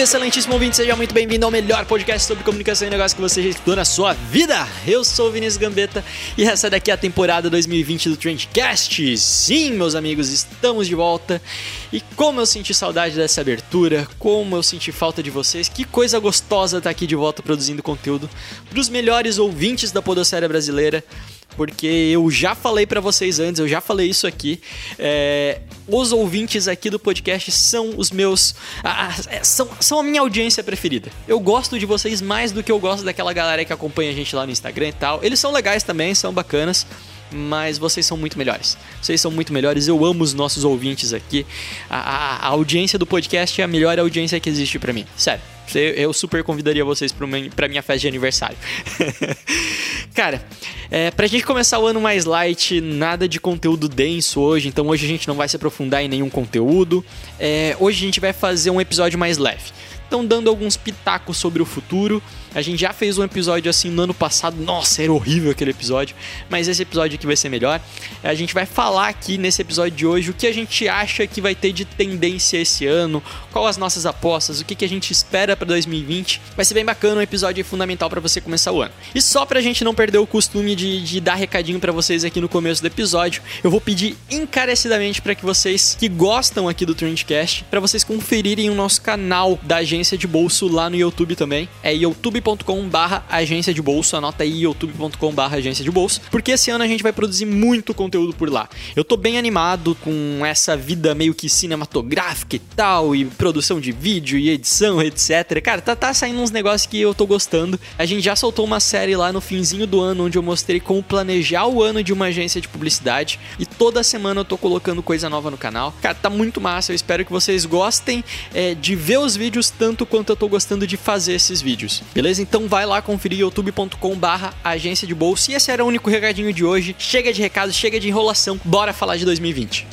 Salve, excelentíssimo ouvinte, seja muito bem-vindo ao melhor podcast sobre comunicação e negócio que você já estudou na sua vida. Eu sou o Vinícius Gambetta e essa daqui é a temporada 2020 do Trendcast. Sim, meus amigos, estamos de volta. E como eu senti saudade dessa abertura, como eu senti falta de vocês, que coisa gostosa estar aqui de volta produzindo conteúdo para os melhores ouvintes da podosfera brasileira porque eu já falei pra vocês antes, eu já falei isso aqui. é, os ouvintes aqui do podcast são os meus. ah, ah, é, são, são a minha audiência preferida. Eu gosto de vocês mais do que eu gosto daquela galera que acompanha a gente lá no Instagram e tal. Eles são legais também, são bacanas. Mas vocês são muito melhores. Vocês são muito melhores. Eu amo os nossos ouvintes aqui. A, a- a audiência do podcast é a melhor audiência que existe pra mim. Sério. Eu super convidaria vocês pra minha festa de aniversário. Cara, é, pra gente começar o ano mais light, nada de conteúdo denso hoje, então hoje a gente não vai se aprofundar em nenhum conteúdo. É, hoje a gente vai fazer um episódio mais leve. Então, dando alguns pitacos sobre o futuro. A gente já fez um episódio assim no ano passado. Nossa, era horrível aquele episódio. Mas esse episódio aqui vai ser melhor. A gente vai falar aqui nesse episódio de hoje o que a gente acha que vai ter de tendência esse ano, qual as nossas apostas, o que, que a gente espera para 2020. Vai ser bem bacana, um episódio fundamental para você começar o ano. E só pra gente não perder o costume de, de dar recadinho para vocês aqui no começo do episódio, eu vou pedir encarecidamente para que vocês que gostam aqui do Trendcast, para vocês conferirem o nosso canal da agência de bolso lá no YouTube também. É youtube.com barra agência de bolso, anota aí youtube.com barra agência de bolso, porque esse ano a gente vai produzir muito conteúdo por lá. Eu tô bem animado com essa vida meio que cinematográfica e tal, e produção de vídeo e edição, etc. Cara, tá, tá saindo uns negócios que eu tô gostando. A gente já soltou uma série lá no finzinho do ano, onde eu mostrei como planejar o ano de uma agência de publicidade, e toda semana eu tô colocando coisa nova no canal. Cara, tá muito massa, eu espero que vocês gostem é, de ver os vídeos tanto quanto eu tô gostando de fazer esses vídeos. Beleza? Então vai lá conferir youtube.com barra agência de bolsa. E esse era o único recadinho de hoje. Chega de recado, chega de enrolação. Bora falar de 2020.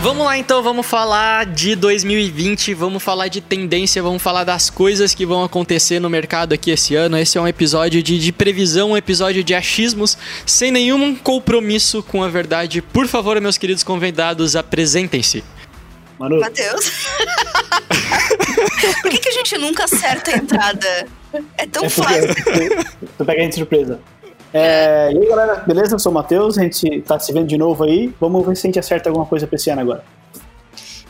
Vamos lá então, vamos falar de 2020, vamos falar de tendência, vamos falar das coisas que vão acontecer no mercado aqui esse ano. Esse é um episódio de, de previsão, um episódio de achismos, sem nenhum compromisso com a verdade. Por favor, meus queridos convidados, apresentem-se. Manu, Matheus. Por que, que a gente nunca acerta a entrada? É tão é fácil. tu pega a gente de surpresa. É, e aí, galera, beleza? Eu sou o Matheus, a gente tá se vendo de novo aí. Vamos ver se a gente acerta alguma coisa pra esse ano agora.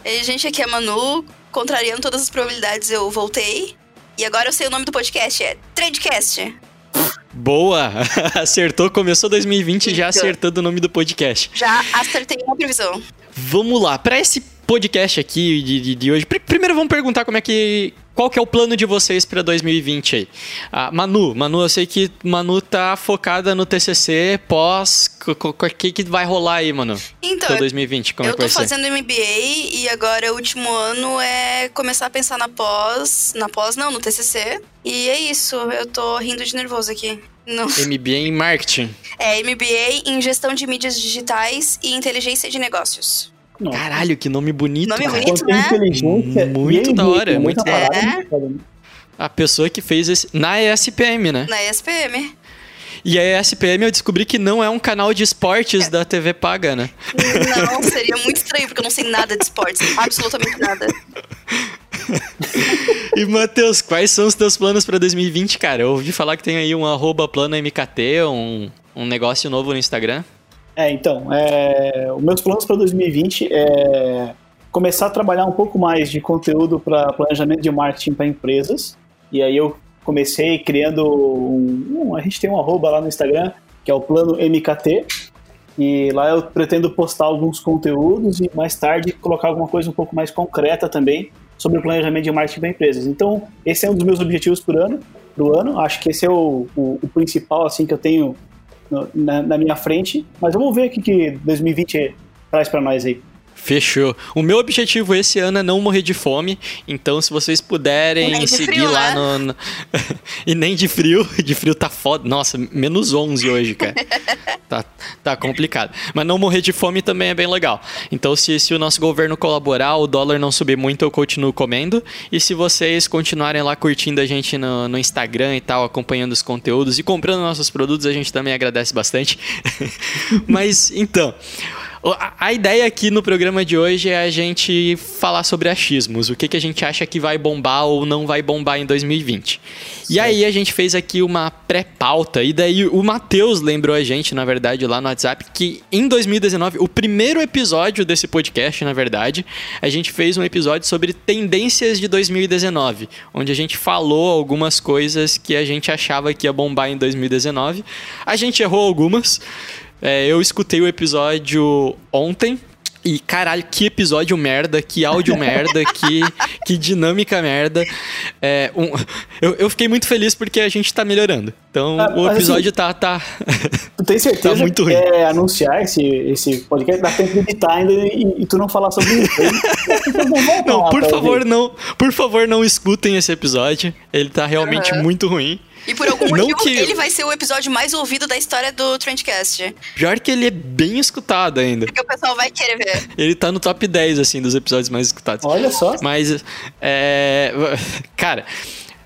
E, gente, aqui é a Manu, contrariando todas as probabilidades, eu voltei. E agora eu sei o nome do podcast, é Trendcast. Boa! Acertou, começou 2020 já Então. acertando o nome do podcast. Já acertei uma previsão. Vamos lá, para esse podcast aqui de, de, de hoje, pr- primeiro vamos perguntar como é que. Qual que é o plano de vocês para 2020 aí? Ah, Manu, Manu, eu sei que Manu tá focada no TCC pós. O que, que vai rolar aí, Manu? Então, Pra 2020, como é eu que vai tô ser? fazendo MBA e agora o último ano é começar a pensar na pós. Na pós, não, no TCC. E é isso, eu tô rindo de nervoso aqui. Não. MBA em marketing. É MBA em gestão de mídias digitais e inteligência de negócios. Nossa, Caralho, que nome bonito. Nome cara. bonito. é né? inteligência. Muito da hora, muito muita da hora. parada, É. muito né? A pessoa que fez esse. Na ESPM, né? Na ESPM. E a ESPM eu descobri que não é um canal de esportes da TV paga, né? Não, seria muito estranho, porque eu não sei nada de esportes. Absolutamente nada. E, Matheus, quais são os teus planos pra 2020, cara? Eu ouvi falar que tem aí um arroba plano MKT, um, um negócio novo no Instagram. É, então, é, os meus planos para 2020 é começar a trabalhar um pouco mais de conteúdo para planejamento de marketing para empresas. E aí eu comecei criando um, um- a gente tem um arroba lá no Instagram que é o plano MKT. E lá eu pretendo postar alguns conteúdos e mais tarde colocar alguma coisa um pouco mais concreta também sobre o planejamento de marketing para empresas. Então, esse é um dos meus objetivos por ano, pro ano. Acho que esse é o, o, o principal assim que eu tenho no, na, na, minha frente. Mas vamos ver o que, que 2020 traz para nós aí. Fechou. O meu objetivo esse ano é não morrer de fome. Então, se vocês puderem seguir frio, lá né? no. no... e nem de frio. De frio tá foda. Nossa, menos 11 hoje, cara. tá, tá complicado. Mas não morrer de fome também é bem legal. Então, se, se o nosso governo colaborar, o dólar não subir muito, eu continuo comendo. E se vocês continuarem lá curtindo a gente no, no Instagram e tal, acompanhando os conteúdos e comprando nossos produtos, a gente também agradece bastante. Mas, então. A ideia aqui no programa de hoje é a gente falar sobre achismos, o que, que a gente acha que vai bombar ou não vai bombar em 2020. Certo. E aí a gente fez aqui uma pré-pauta, e daí o Matheus lembrou a gente, na verdade, lá no WhatsApp, que em 2019, o primeiro episódio desse podcast, na verdade, a gente fez um episódio sobre tendências de 2019, onde a gente falou algumas coisas que a gente achava que ia bombar em 2019. A gente errou algumas. É, eu escutei o episódio ontem. E caralho, que episódio merda, que áudio merda, que, que dinâmica merda. É, um, eu, eu fiquei muito feliz porque a gente tá melhorando. Então ah, o episódio assim, tá, tá. Tu tem certeza tá muito que ruim. é anunciar esse, esse podcast? Dá tempo de editar ainda e, e tu não falar sobre isso. não, por favor, não. Por favor, não escutem esse episódio. Ele tá realmente uhum. muito ruim. E por algum motivo, que... ele vai ser o episódio mais ouvido da história do Trendcast. Pior que ele é bem escutado ainda. Porque o pessoal vai querer ver. Ele tá no top 10, assim, dos episódios mais escutados. Olha só. Mas, é... Cara...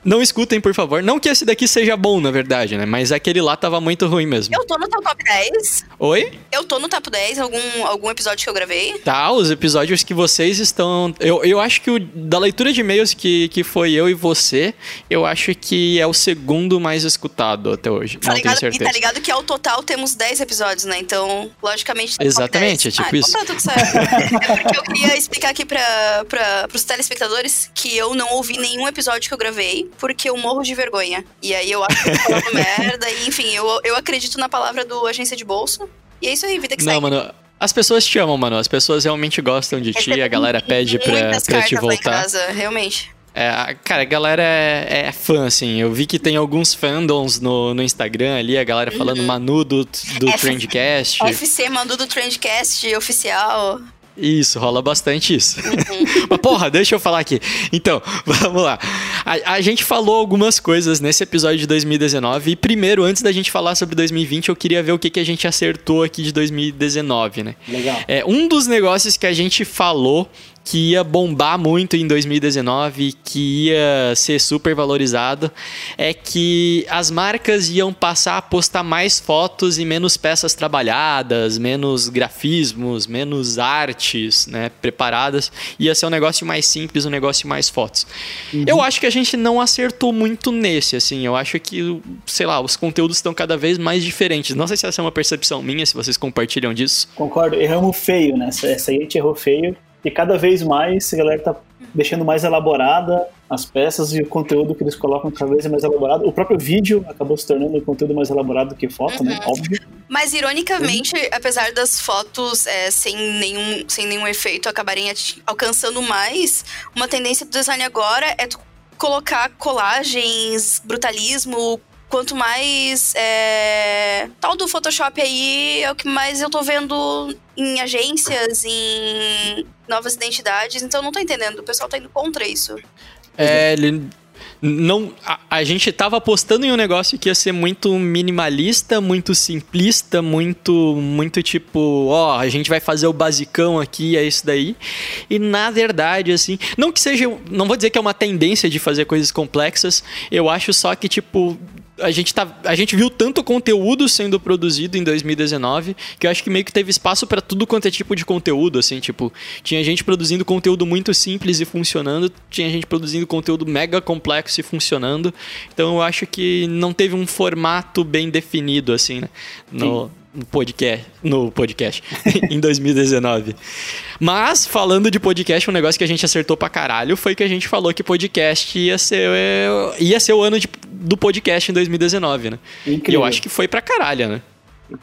Não escutem, por favor. Não que esse daqui seja bom, na verdade, né? Mas aquele lá tava muito ruim mesmo. Eu tô no top 10. Oi? Eu tô no top 10, algum, algum episódio que eu gravei. Tá, os episódios que vocês estão. Eu, eu acho que o da leitura de e-mails que, que foi eu e você, eu acho que é o segundo mais escutado até hoje. Tá não ligado, tenho certeza. E tá ligado que ao total temos 10 episódios, né? Então, logicamente. Tá Exatamente, é tipo ah, então isso. Tá tudo certo. é porque eu queria explicar aqui pra, pra, pros telespectadores que eu não ouvi nenhum episódio que eu gravei, porque eu morro de vergonha. E aí eu acho que eu falando merda. E, enfim, eu, eu acredito na palavra do agência de bolsa. E é isso aí, vida que Não, segue. mano. As pessoas te amam, mano. As pessoas realmente gostam de ti. A galera pede pra, pra te voltar. Lá em casa, realmente. É, cara, a galera é, é, fã, assim. Eu vi que tem alguns fandoms no, no Instagram ali, a galera falando uhum. Manu do, do F Trendcast. FC Manu do Trendcast oficial. Isso, rola bastante isso. Uhum. Mas porra, deixa eu falar aqui. Então, vamos lá. A, a, gente falou algumas coisas nesse episódio de 2019. E primeiro, antes da gente falar sobre 2020, eu queria ver o que, que a gente acertou aqui de 2019, né? Legal. É, um dos negócios que a gente falou que ia bombar muito em 2019, que ia ser super valorizado, é que as marcas iam passar a postar mais fotos e menos peças trabalhadas, menos grafismos, menos artes, né, preparadas. Ia ser um negócio mais simples, um negócio mais fotos. Uhum. Eu acho que a gente não acertou muito nesse, assim. Eu acho que, sei lá, os conteúdos estão cada vez mais diferentes. Não sei se essa é uma percepção minha, se vocês compartilham disso. Concordo, erramos feio, né? Essa aí a gente errou feio. E cada vez mais a galera tá deixando mais elaborada as peças e o conteúdo que eles colocam cada vez é mais elaborado. O próprio vídeo acabou se tornando um conteúdo mais elaborado do que foto, né? uhum. né? Óbvio. Mas, ironicamente, uhum. apesar das fotos é, sem, nenhum, sem nenhum efeito acabarem alcançando mais, uma tendência do design agora é colocar colagens, brutalismo, quanto mais. É... Tal do Photoshop aí é o que mais eu tô vendo em agências, em novas identidades, então não tô entendendo. O pessoal tá indo contra isso. É, ele. Não, a, a gente tava apostando em um negócio que ia ser muito minimalista, muito simplista, muito muito tipo, ó, a gente vai fazer o basicão aqui, é isso daí. E na verdade, assim, não que seja, não vou dizer que é uma tendência de fazer coisas complexas, eu acho só que tipo a gente, tá, a gente viu tanto conteúdo sendo produzido em 2019 que eu acho que meio que teve espaço para tudo quanto é tipo de conteúdo, assim, tipo, tinha gente produzindo conteúdo muito simples e funcionando, tinha gente produzindo conteúdo mega complexo e funcionando. Então eu acho que não teve um formato bem definido, assim, né? No, podcast, no podcast em 2019. Mas, falando de podcast, um negócio que a gente acertou pra caralho foi que a gente falou que podcast ia ser, ia ser o ano de, do podcast em 2019, né? Incrível. E eu acho que foi pra caralho, né?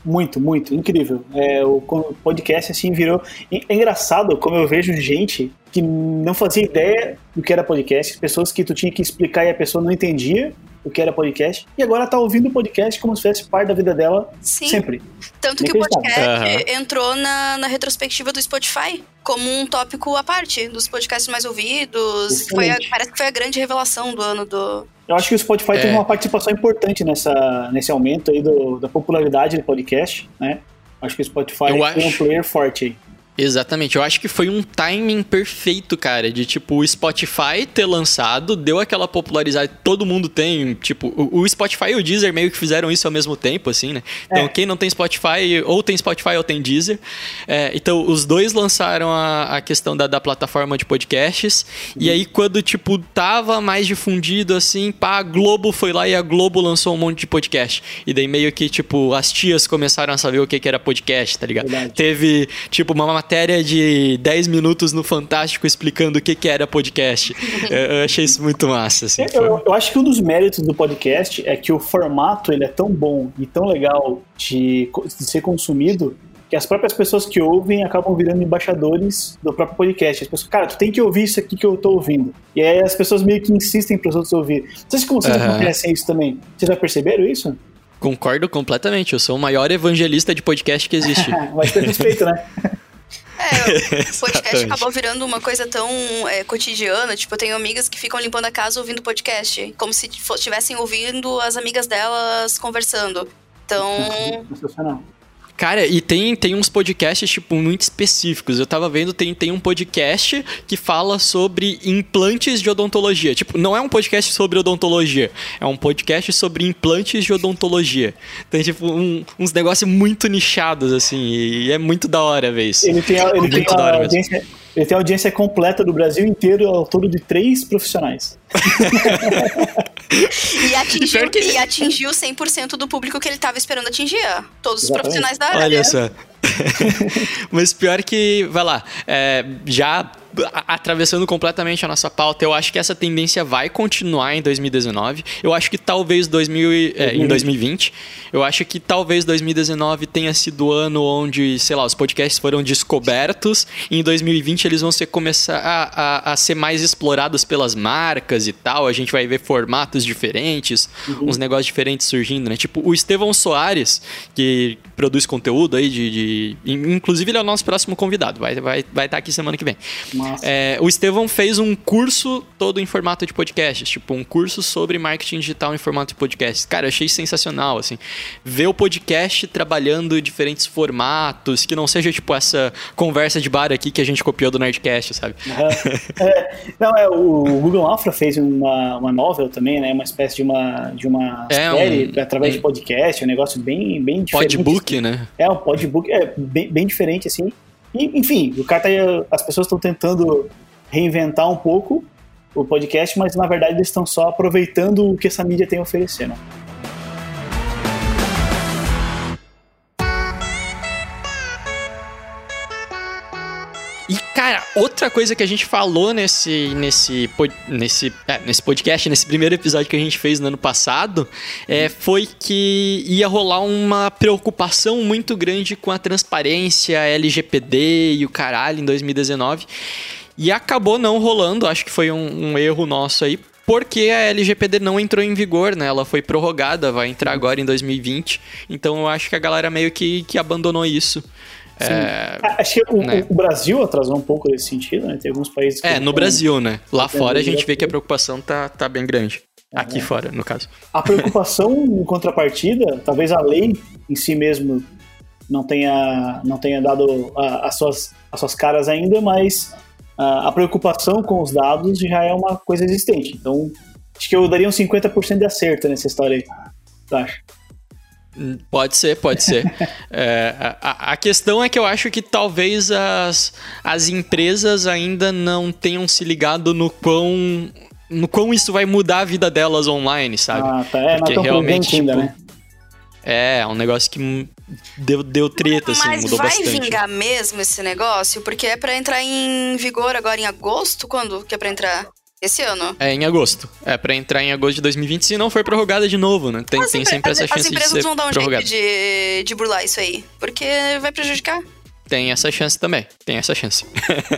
Muito, muito, incrível. É, o podcast assim virou. É engraçado como eu vejo gente que não fazia ideia do que era podcast, pessoas que tu tinha que explicar e a pessoa não entendia o que era podcast, e agora tá ouvindo o podcast como se fosse parte da vida dela Sim. sempre. Tanto que o podcast Aham. entrou na, na retrospectiva do Spotify como um tópico à parte dos podcasts mais ouvidos. Foi a- parece que foi a grande revelação do ano do. Eu acho que o Spotify É. teve uma participação importante nessa, nesse aumento aí do, da popularidade do podcast, né? Acho que o Spotify Eu tem um player forte aí. Exatamente, eu acho que foi um timing perfeito, cara, de tipo o Spotify ter lançado, deu aquela popularidade, todo mundo tem, tipo, o, o Spotify e o Deezer meio que fizeram isso ao mesmo tempo, assim, né? Então, É. quem não tem Spotify, ou tem Spotify ou tem Deezer. É, então, os dois lançaram a, a questão da, da plataforma de podcasts, e aí quando, tipo, tava mais difundido, assim, pá, a Globo foi lá e a Globo lançou um monte de podcast. E daí meio que, tipo, as tias começaram a saber o que, que era podcast, tá ligado? Verdade. Teve, tipo, uma matéria de 10 minutos no Fantástico explicando o que, que era podcast. eu, eu achei isso muito massa, assim. Eu, eu- acho que um dos méritos do podcast é que o formato ele é tão bom e tão legal de, de ser consumido que as próprias pessoas que ouvem acabam virando embaixadores do próprio podcast. As pessoas, cara, tu tem que ouvir isso aqui que eu tô ouvindo. E aí as pessoas meio que insistem para os outros ouvir. Não sei se com vocês Aham. acontecem isso também. Vocês já perceberam isso? Concordo completamente. Eu sou o maior evangelista de podcast que existe. Mas ter respeito, né? É, o podcast acabou virando uma coisa tão é, cotidiana. Tipo, eu tenho amigas que ficam limpando a casa ouvindo podcast. Como se estivessem ouvindo as amigas delas conversando. Então, Sensacional. Cara, e tem, tem uns podcasts, tipo, muito específicos. Eu tava vendo, tem, tem um podcast que fala sobre implantes de odontologia. Tipo, não é um podcast sobre odontologia, é um podcast sobre implantes de odontologia. Tem, tipo, um- uns negócios muito nichados, assim, e é muito da hora ver isso. Ele tem, ele, Muito tem a audiência, ele tem a audiência completa do Brasil inteiro ao todo de três profissionais. e atingiu, que- e atingiu 100% do público que ele tava esperando atingir. Todos os profissionais da área. Olha só. Mas pior que, vai lá, é, já atravessando completamente a nossa pauta, eu acho que essa tendência vai continuar em 2019. Eu acho que talvez 2000, e- é, em 2020. Eu acho que talvez 2019 tenha sido o ano onde, sei lá, os podcasts foram descobertos. E em 2020 eles vão ser começar a, a, a ser mais explorados pelas marcas e tal. A gente vai ver formatos diferentes, uns negócios diferentes surgindo, né? Tipo, o Estevão Soares, que produz conteúdo aí de, de- Inclusive, ele é o nosso próximo convidado. Vai estar vai, vai estar aqui semana que vem. É, o Estevão fez um curso todo em formato de podcast, tipo um curso sobre marketing digital em formato de podcast. Cara, eu achei sensacional, assim, ver o podcast trabalhando diferentes formatos, que não seja tipo essa conversa de bar aqui que a gente copiou do Nerdcast, sabe? Aham. É, não, é, o Google Afra fez uma, uma novel também, né? Uma espécie de uma, de uma É, série um- através um- de podcast, um negócio bem, bem diferente. Podbook, né? É, um podbook, é bem, bem diferente, assim. E, enfim, o cara tá, aí, as pessoas estão tentando reinventar um pouco o podcast, mas na verdade eles estão só aproveitando o que essa mídia tem a oferecer, né? E, cara, outra coisa que a gente falou nesse, nesse, nesse, é, nesse podcast, nesse primeiro episódio que a gente fez no ano passado, é, foi que ia rolar uma preocupação muito grande com a transparência, LGPD e o caralho em 2019. E acabou não rolando, acho que foi um, um erro nosso aí, porque a LGPD não entrou em vigor, né? Ela foi prorrogada, vai entrar agora em 2020. Então eu acho que a galera meio que, que abandonou isso. É, Ah, Acho que o, né. o Brasil atrasou um pouco nesse sentido, né? Tem alguns países que É, no Brasil, né? Lá fora a gente vê que a preocupação tá, tá bem grande. Aqui fora, no caso. A preocupação em contrapartida, talvez a lei em si mesmo não tenha, não tenha dado a- as, suas, as suas caras ainda, mas a, a preocupação com os dados já é uma coisa existente. Então, acho que eu daria um 50% de acerto nessa história aí. Hum, Pode ser, pode ser. É, a, a- questão é que eu acho que talvez as, as empresas ainda não tenham se ligado no quão, no quão isso vai mudar a vida delas online, sabe? Ah, tá. É, não Porque realmente, prudente ainda, tipo, né? É, é um negócio que deu, deu treta, assim, Mas mudou vai bastante. vingar mesmo esse negócio? Porque é pra entrar em vigor agora em agosto? Quando que é pra entrar? Esse ano. É em agosto. É pra entrar em agosto de 2020, se não for prorrogada de novo, né? Tem, As tem empre- sempre essa as- chance As de empresas ser vão dar um prorrogada. jeito de, de burlar isso aí. Porque vai prejudicar. Tem essa chance também. Tem essa chance.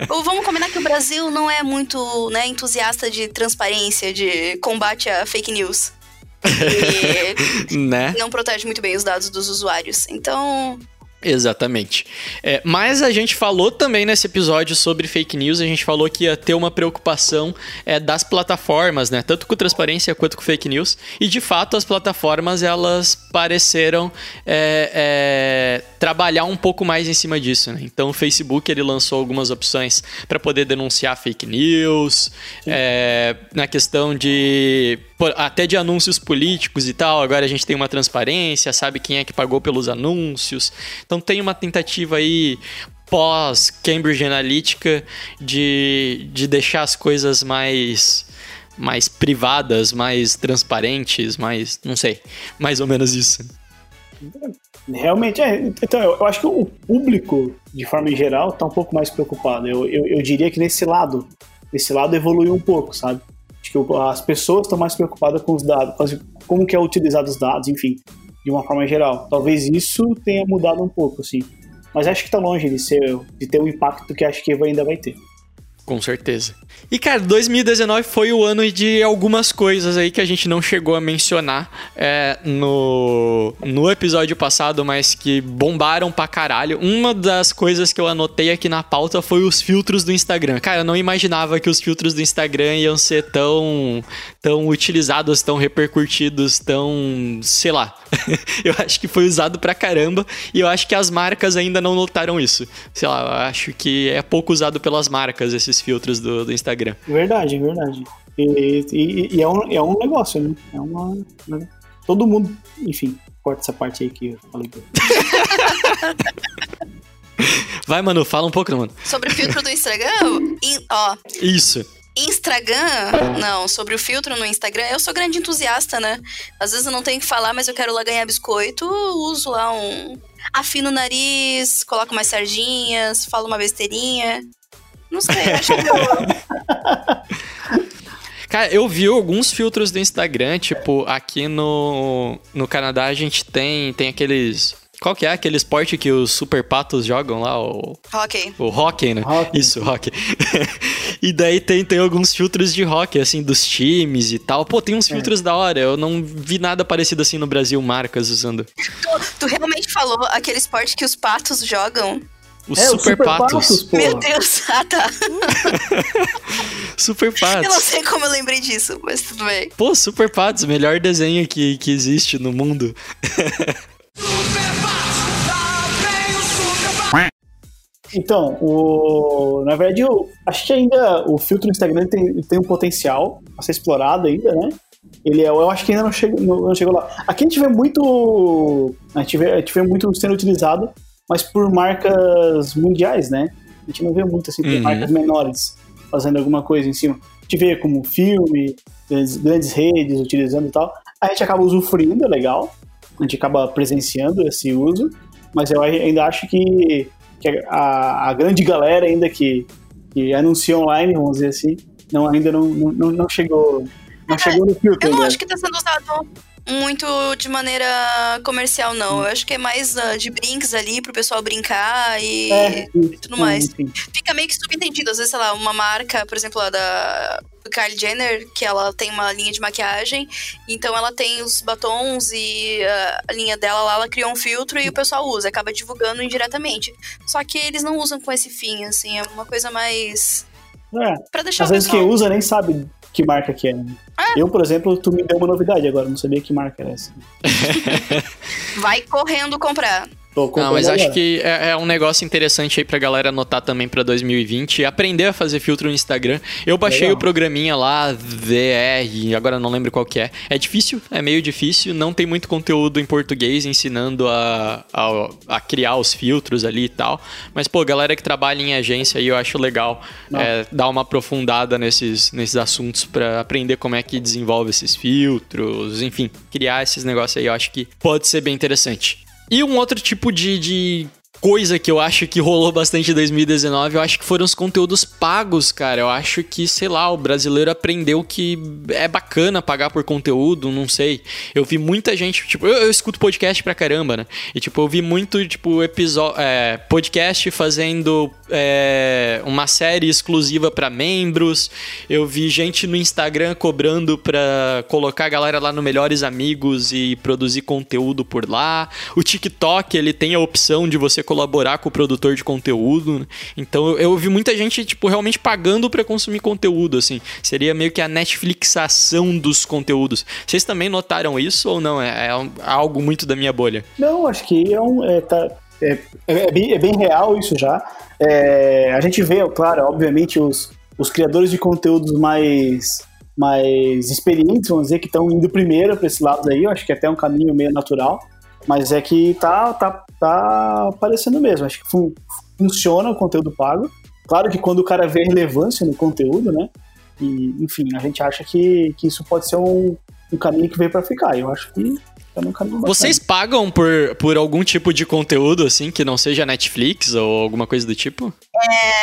Ou vamos combinar que o Brasil não é muito né, entusiasta de transparência, de combate a fake news. E né? não protege muito bem os dados dos usuários. Então, Exatamente. É, mas a gente falou também nesse episódio sobre fake news, a gente falou que ia ter uma preocupação é, das plataformas, né? Tanto com transparência quanto com fake news. E de fato as plataformas elas pareceram é, é, trabalhar um pouco mais em cima disso, né? Então o Facebook ele lançou algumas opções para poder denunciar fake news, é, na questão de até de anúncios políticos e tal. Agora a gente tem uma transparência, sabe quem é que pagou pelos anúncios. Então tem uma tentativa aí pós Cambridge Analytica de, de deixar as coisas mais mais privadas, mais transparentes, mais, não sei, mais ou menos isso. Realmente, é. Então, eu, acho que o público, de forma geral, está um pouco mais preocupado. Eu, eu, eu diria que nesse lado, esse lado evoluiu um pouco, sabe? Acho que as pessoas estão mais preocupadas com os dados, com como que é utilizado os dados, enfim, de uma forma geral. Talvez isso tenha mudado um pouco, assim. Mas acho que está longe de ser, de ter o impacto que acho que ainda vai ter. Com certeza. E, cara, 2019 foi o ano de algumas coisas aí que a gente não chegou a mencionar é, no, no episódio passado, mas que bombaram pra caralho. Uma das coisas que eu anotei aqui na pauta foi os filtros do Instagram. Cara, eu não imaginava que os filtros do Instagram iam ser tão, tão utilizados, tão repercutidos, tão. sei lá. eu acho que foi usado pra caramba e eu acho que as marcas ainda não notaram isso. Sei lá, eu acho que é pouco usado pelas marcas esses filtros do, do Instagram. Verdade, verdade. E, e- e é, um, é um negócio, né? É uma. né? Todo mundo, enfim, corta essa parte aí que eu falei. Vai, Manu, fala um pouco, mano. sobre o filtro do Instagram, in- ó, Isso. Instagram, não, sobre o filtro no Instagram, eu sou grande entusiasta, né? Às vezes eu não tenho que falar, mas eu quero lá ganhar biscoito, uso lá um. Afino o nariz, coloco umas sardinhas, falo uma besteirinha. Não sei, acho que eu. Cara, eu vi alguns filtros do Instagram, tipo, aqui no, no Canadá a gente tem, tem aqueles. Qual que é aquele esporte que os super patos jogam lá? O, Ok. o hockey, né? Hockey. Isso, hockey. e daí tem, tem alguns filtros de hockey, assim, dos times e tal. Pô, tem uns filtros da hora. Eu não vi nada parecido assim no Brasil, marcas usando. Tu, tu realmente falou aquele esporte que os patos jogam? Os É, os super, patos. porra. Meu Deus, ah tá. Super Eu não patos. sei como eu lembrei disso, mas tudo bem. Pô, super patos, melhor desenho que, que existe no mundo. Então, o, na verdade, eu acho que ainda o filtro do Instagram tem, tem um potencial a ser explorado ainda, né? Ele é, eu acho que ainda não chegou, não, não chegou lá. Aqui a gente vê muito. A gente vê, a gente vê muito sendo utilizado, mas por marcas mundiais, né? A gente não vê muito assim, por Uhum. marcas menores fazendo alguma coisa em cima. A gente vê como filme, grandes, grandes redes utilizando e tal. A gente acaba usufruindo, é legal. A gente acaba presenciando esse uso, mas eu ainda acho que que a, a grande galera ainda que, que anuncia online, vamos dizer assim, não, ainda não, não, não chegou não chegou no filtro Eu não ainda. acho que tá sendo usado muito de maneira comercial, não. Eu acho que é mais ah, de brinks ali pro pessoal brincar e É, isso, tudo mais. enfim. fica meio que subentendido. Às vezes, sei lá, uma marca, por exemplo, a da do Kylie Jenner, que ela tem uma linha de maquiagem, então ela tem os batons e ah, a linha dela lá, ela criou um filtro e o pessoal usa, acaba divulgando indiretamente. Só que eles não usam com esse fim, assim, é uma coisa mais. É, Pra deixar às vezes pessoal. quem usa nem sabe que marca que é. né? Eu, por exemplo, tu me deu uma novidade agora, não sabia que marca era essa. Vai correndo comprar. Não, mas acho que é, é um negócio interessante aí pra galera anotar também pra 2020 e aprender a fazer filtro no Instagram. Eu baixei Legal. o programinha lá, VR, agora não lembro qual que é. É difícil, é meio difícil, não tem muito conteúdo em português ensinando a, a, a criar os filtros ali e tal. Mas, pô, galera que trabalha em agência aí, eu acho legal é, dar uma aprofundada nesses, nesses assuntos pra aprender como é que desenvolve esses filtros, enfim, criar esses negócios aí, eu acho que pode ser bem interessante. E um outro tipo de, de coisa que eu acho que rolou bastante em 2019, eu acho que foram os conteúdos pagos, cara. Eu acho que, sei lá, o brasileiro aprendeu que é bacana pagar por conteúdo, não sei. Eu vi muita gente, tipo, eu, eu escuto podcast pra caramba, né? E, tipo, eu vi muito, tipo, episódio, é, podcast fazendo é, uma série exclusiva para membros. Eu vi gente no Instagram cobrando pra colocar a galera lá no Melhores Amigos e produzir conteúdo por lá. O TikTok, ele tem a opção de você colaborar com o produtor de conteúdo. né? Então eu, eu vi muita gente, tipo, realmente pagando pra consumir conteúdo, assim. Seria meio que a Netflixação dos conteúdos. Vocês também notaram isso ou não? É, é um- algo muito da minha bolha. Não, acho que é, um, é, tá- é- é- é bem, é bem real isso já. É, a gente vê, claro, obviamente, os, os criadores de conteúdos mais, mais experientes, vamos dizer, que estão indo primeiro para esse lado aí. Eu acho que é até um caminho meio natural. Mas é que tá, tá, tá aparecendo mesmo. Acho que fun- funciona o conteúdo pago. Claro que quando o cara vê relevância no conteúdo, né? E, enfim, a gente acha que, que isso pode ser um, um caminho que veio para ficar. Eu acho que Vocês pagam por, por algum tipo de conteúdo, assim, que não seja Netflix ou alguma coisa do tipo?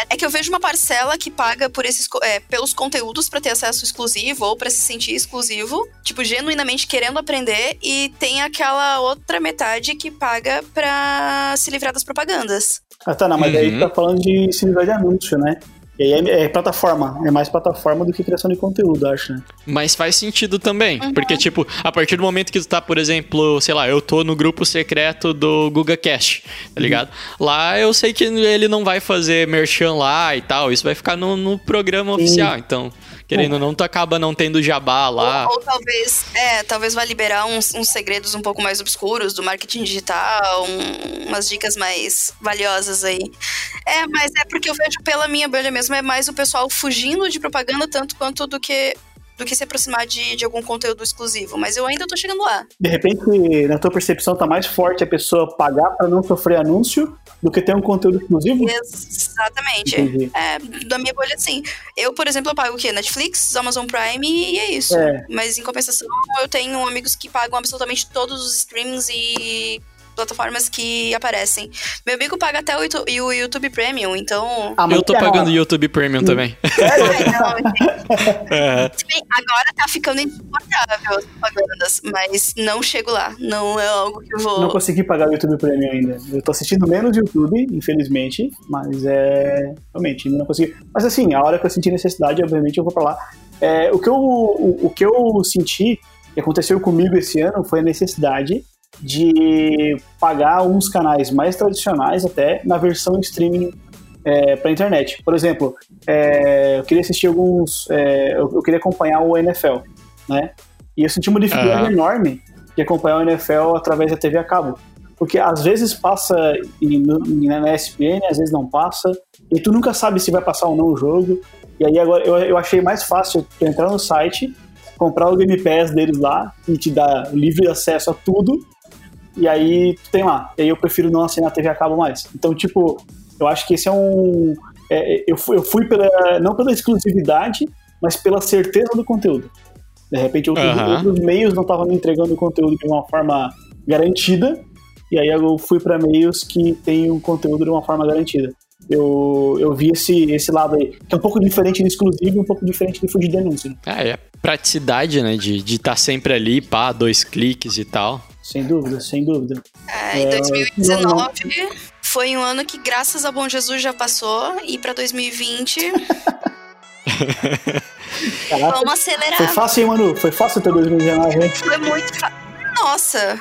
É que eu vejo uma parcela que paga por esses, é, pelos conteúdos pra ter acesso exclusivo ou pra se sentir exclusivo, tipo, genuinamente querendo aprender, e tem aquela outra metade que paga pra se livrar das propagandas. Ah, tá, não, mas Uhum. aí tá falando de se livrar de anúncio, né? E aí é, é plataforma, é mais plataforma do que criação de conteúdo, acho, né? Mas faz sentido também. Porque, tipo, a partir do momento que tu tá, por exemplo, sei lá, eu tô no grupo secreto do Guga Cash, tá ligado? Lá eu sei que ele não vai fazer merchan lá e tal. Isso vai ficar no, no programa oficial. Então, querendo ou não, tu acaba não tendo jabá lá. Ou, ou talvez, é, talvez vá liberar uns, uns segredos um pouco mais obscuros do marketing digital, um- umas dicas mais valiosas aí. É, mas é porque eu vejo pela minha bolha mesmo, é mais o pessoal fugindo de propaganda tanto quanto do que do que se aproximar de, de algum conteúdo exclusivo. Mas eu ainda tô chegando lá. De repente, na tua percepção, tá mais forte a pessoa pagar pra não sofrer anúncio do que ter um conteúdo exclusivo? Exatamente. É, da minha bolha, sim. Eu, por exemplo, eu pago o quê? Netflix, Amazon Prime e é isso. É. Mas em compensação, eu tenho amigos que pagam absolutamente todos os streamings e plataformas que aparecem. Meu amigo paga até o Youtube, e o YouTube Premium, então. Ah, Eu tô pagando YouTube Premium também. Ai, não. É. Bem, agora tá ficando insuportável as propagandas, mas não chego lá. Não é algo que eu vou. Não consegui pagar o YouTube Premium ainda. Eu tô assistindo menos YouTube, infelizmente, mas é. Realmente, ainda não consegui. Mas assim, a hora que eu senti necessidade, obviamente, eu vou pra lá. É, o, que eu, o, o que eu senti, que aconteceu comigo esse ano, foi a necessidade de pagar uns canais mais tradicionais até na versão streaming é, para internet. Por exemplo, é, eu queria assistir alguns. é, eu, eu queria acompanhar o NFL, né? E eu senti uma dificuldade Aham. enorme de acompanhar o NFL através da TV a cabo. Porque às vezes passa em- no- na ESPN, às vezes não passa, e tu nunca sabe se vai passar ou não o jogo. E aí agora eu, eu achei mais fácil tu entrar no site, comprar o Game Pass deles lá, e te dar livre acesso a tudo, e aí tu tem lá. E aí eu prefiro não assinar a TV a cabo mais. Então, tipo, eu acho que esse é um. é, eu, fui, eu fui pela, não pela exclusividade, mas pela certeza do conteúdo. De repente, outros, Aham. outros meios não estavam me entregando o conteúdo de uma forma garantida, e aí eu fui para meios que têm o conteúdo de uma forma garantida. Eu, eu vi esse, esse lado aí, que é um pouco diferente do exclusivo e um pouco diferente de fugir de anúncio. né? É, é praticidade, né? De estar de tá sempre ali, pá, dois cliques e tal. Sem dúvida, sem dúvida. É, em É, 2019 foi um ano que, graças a Bom Jesus, já passou. E pra 2020, Caraca, vamos foi acelerar. fácil, hein, Manu? Foi fácil ter 2019, hein? Foi muito. fa- Nossa!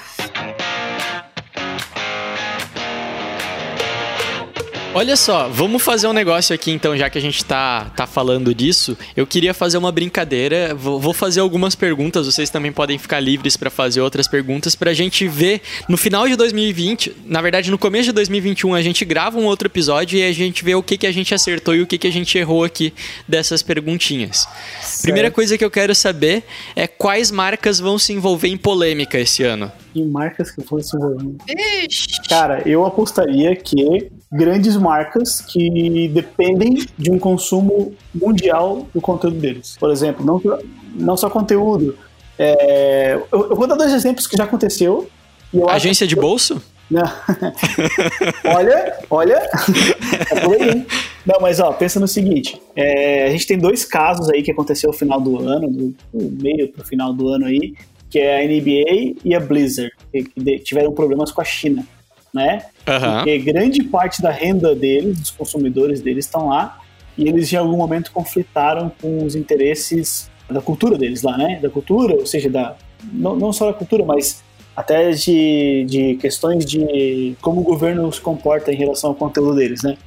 Olha só, vamos fazer um negócio aqui então, já que a gente tá, tá falando disso. Eu queria fazer uma brincadeira. Vou, vou fazer algumas perguntas, vocês também podem ficar livres pra fazer outras perguntas pra gente ver no final de 2020, na verdade no começo de 2021, a gente grava um outro episódio e a gente vê o que, que a gente acertou e o que, que a gente errou aqui dessas perguntinhas. Primeira coisa que eu quero saber é quais marcas vão se envolver em polêmica esse ano. E marcas que foram se envolvendo. Ixi. Cara, eu apostaria que grandes marcas que dependem de um consumo mundial do conteúdo deles. Por exemplo, não, não só conteúdo. é, eu, eu vou dar dois exemplos que já aconteceu. Agência de bolso? Não. olha, olha. Não, mas ó, pensa no seguinte: é, a gente tem dois casos aí que aconteceu no final do ano, do, do meio pro final do ano aí, que é a NBA e a Blizzard, que, que tiveram problemas com a China, né? Aham. Porque grande parte da renda deles, dos consumidores deles, estão lá e eles em algum momento conflitaram com os interesses da cultura deles lá, né? Da cultura, ou seja, da, não, não só da cultura, mas até de, de questões de como o governo se comporta em relação ao conteúdo deles, né?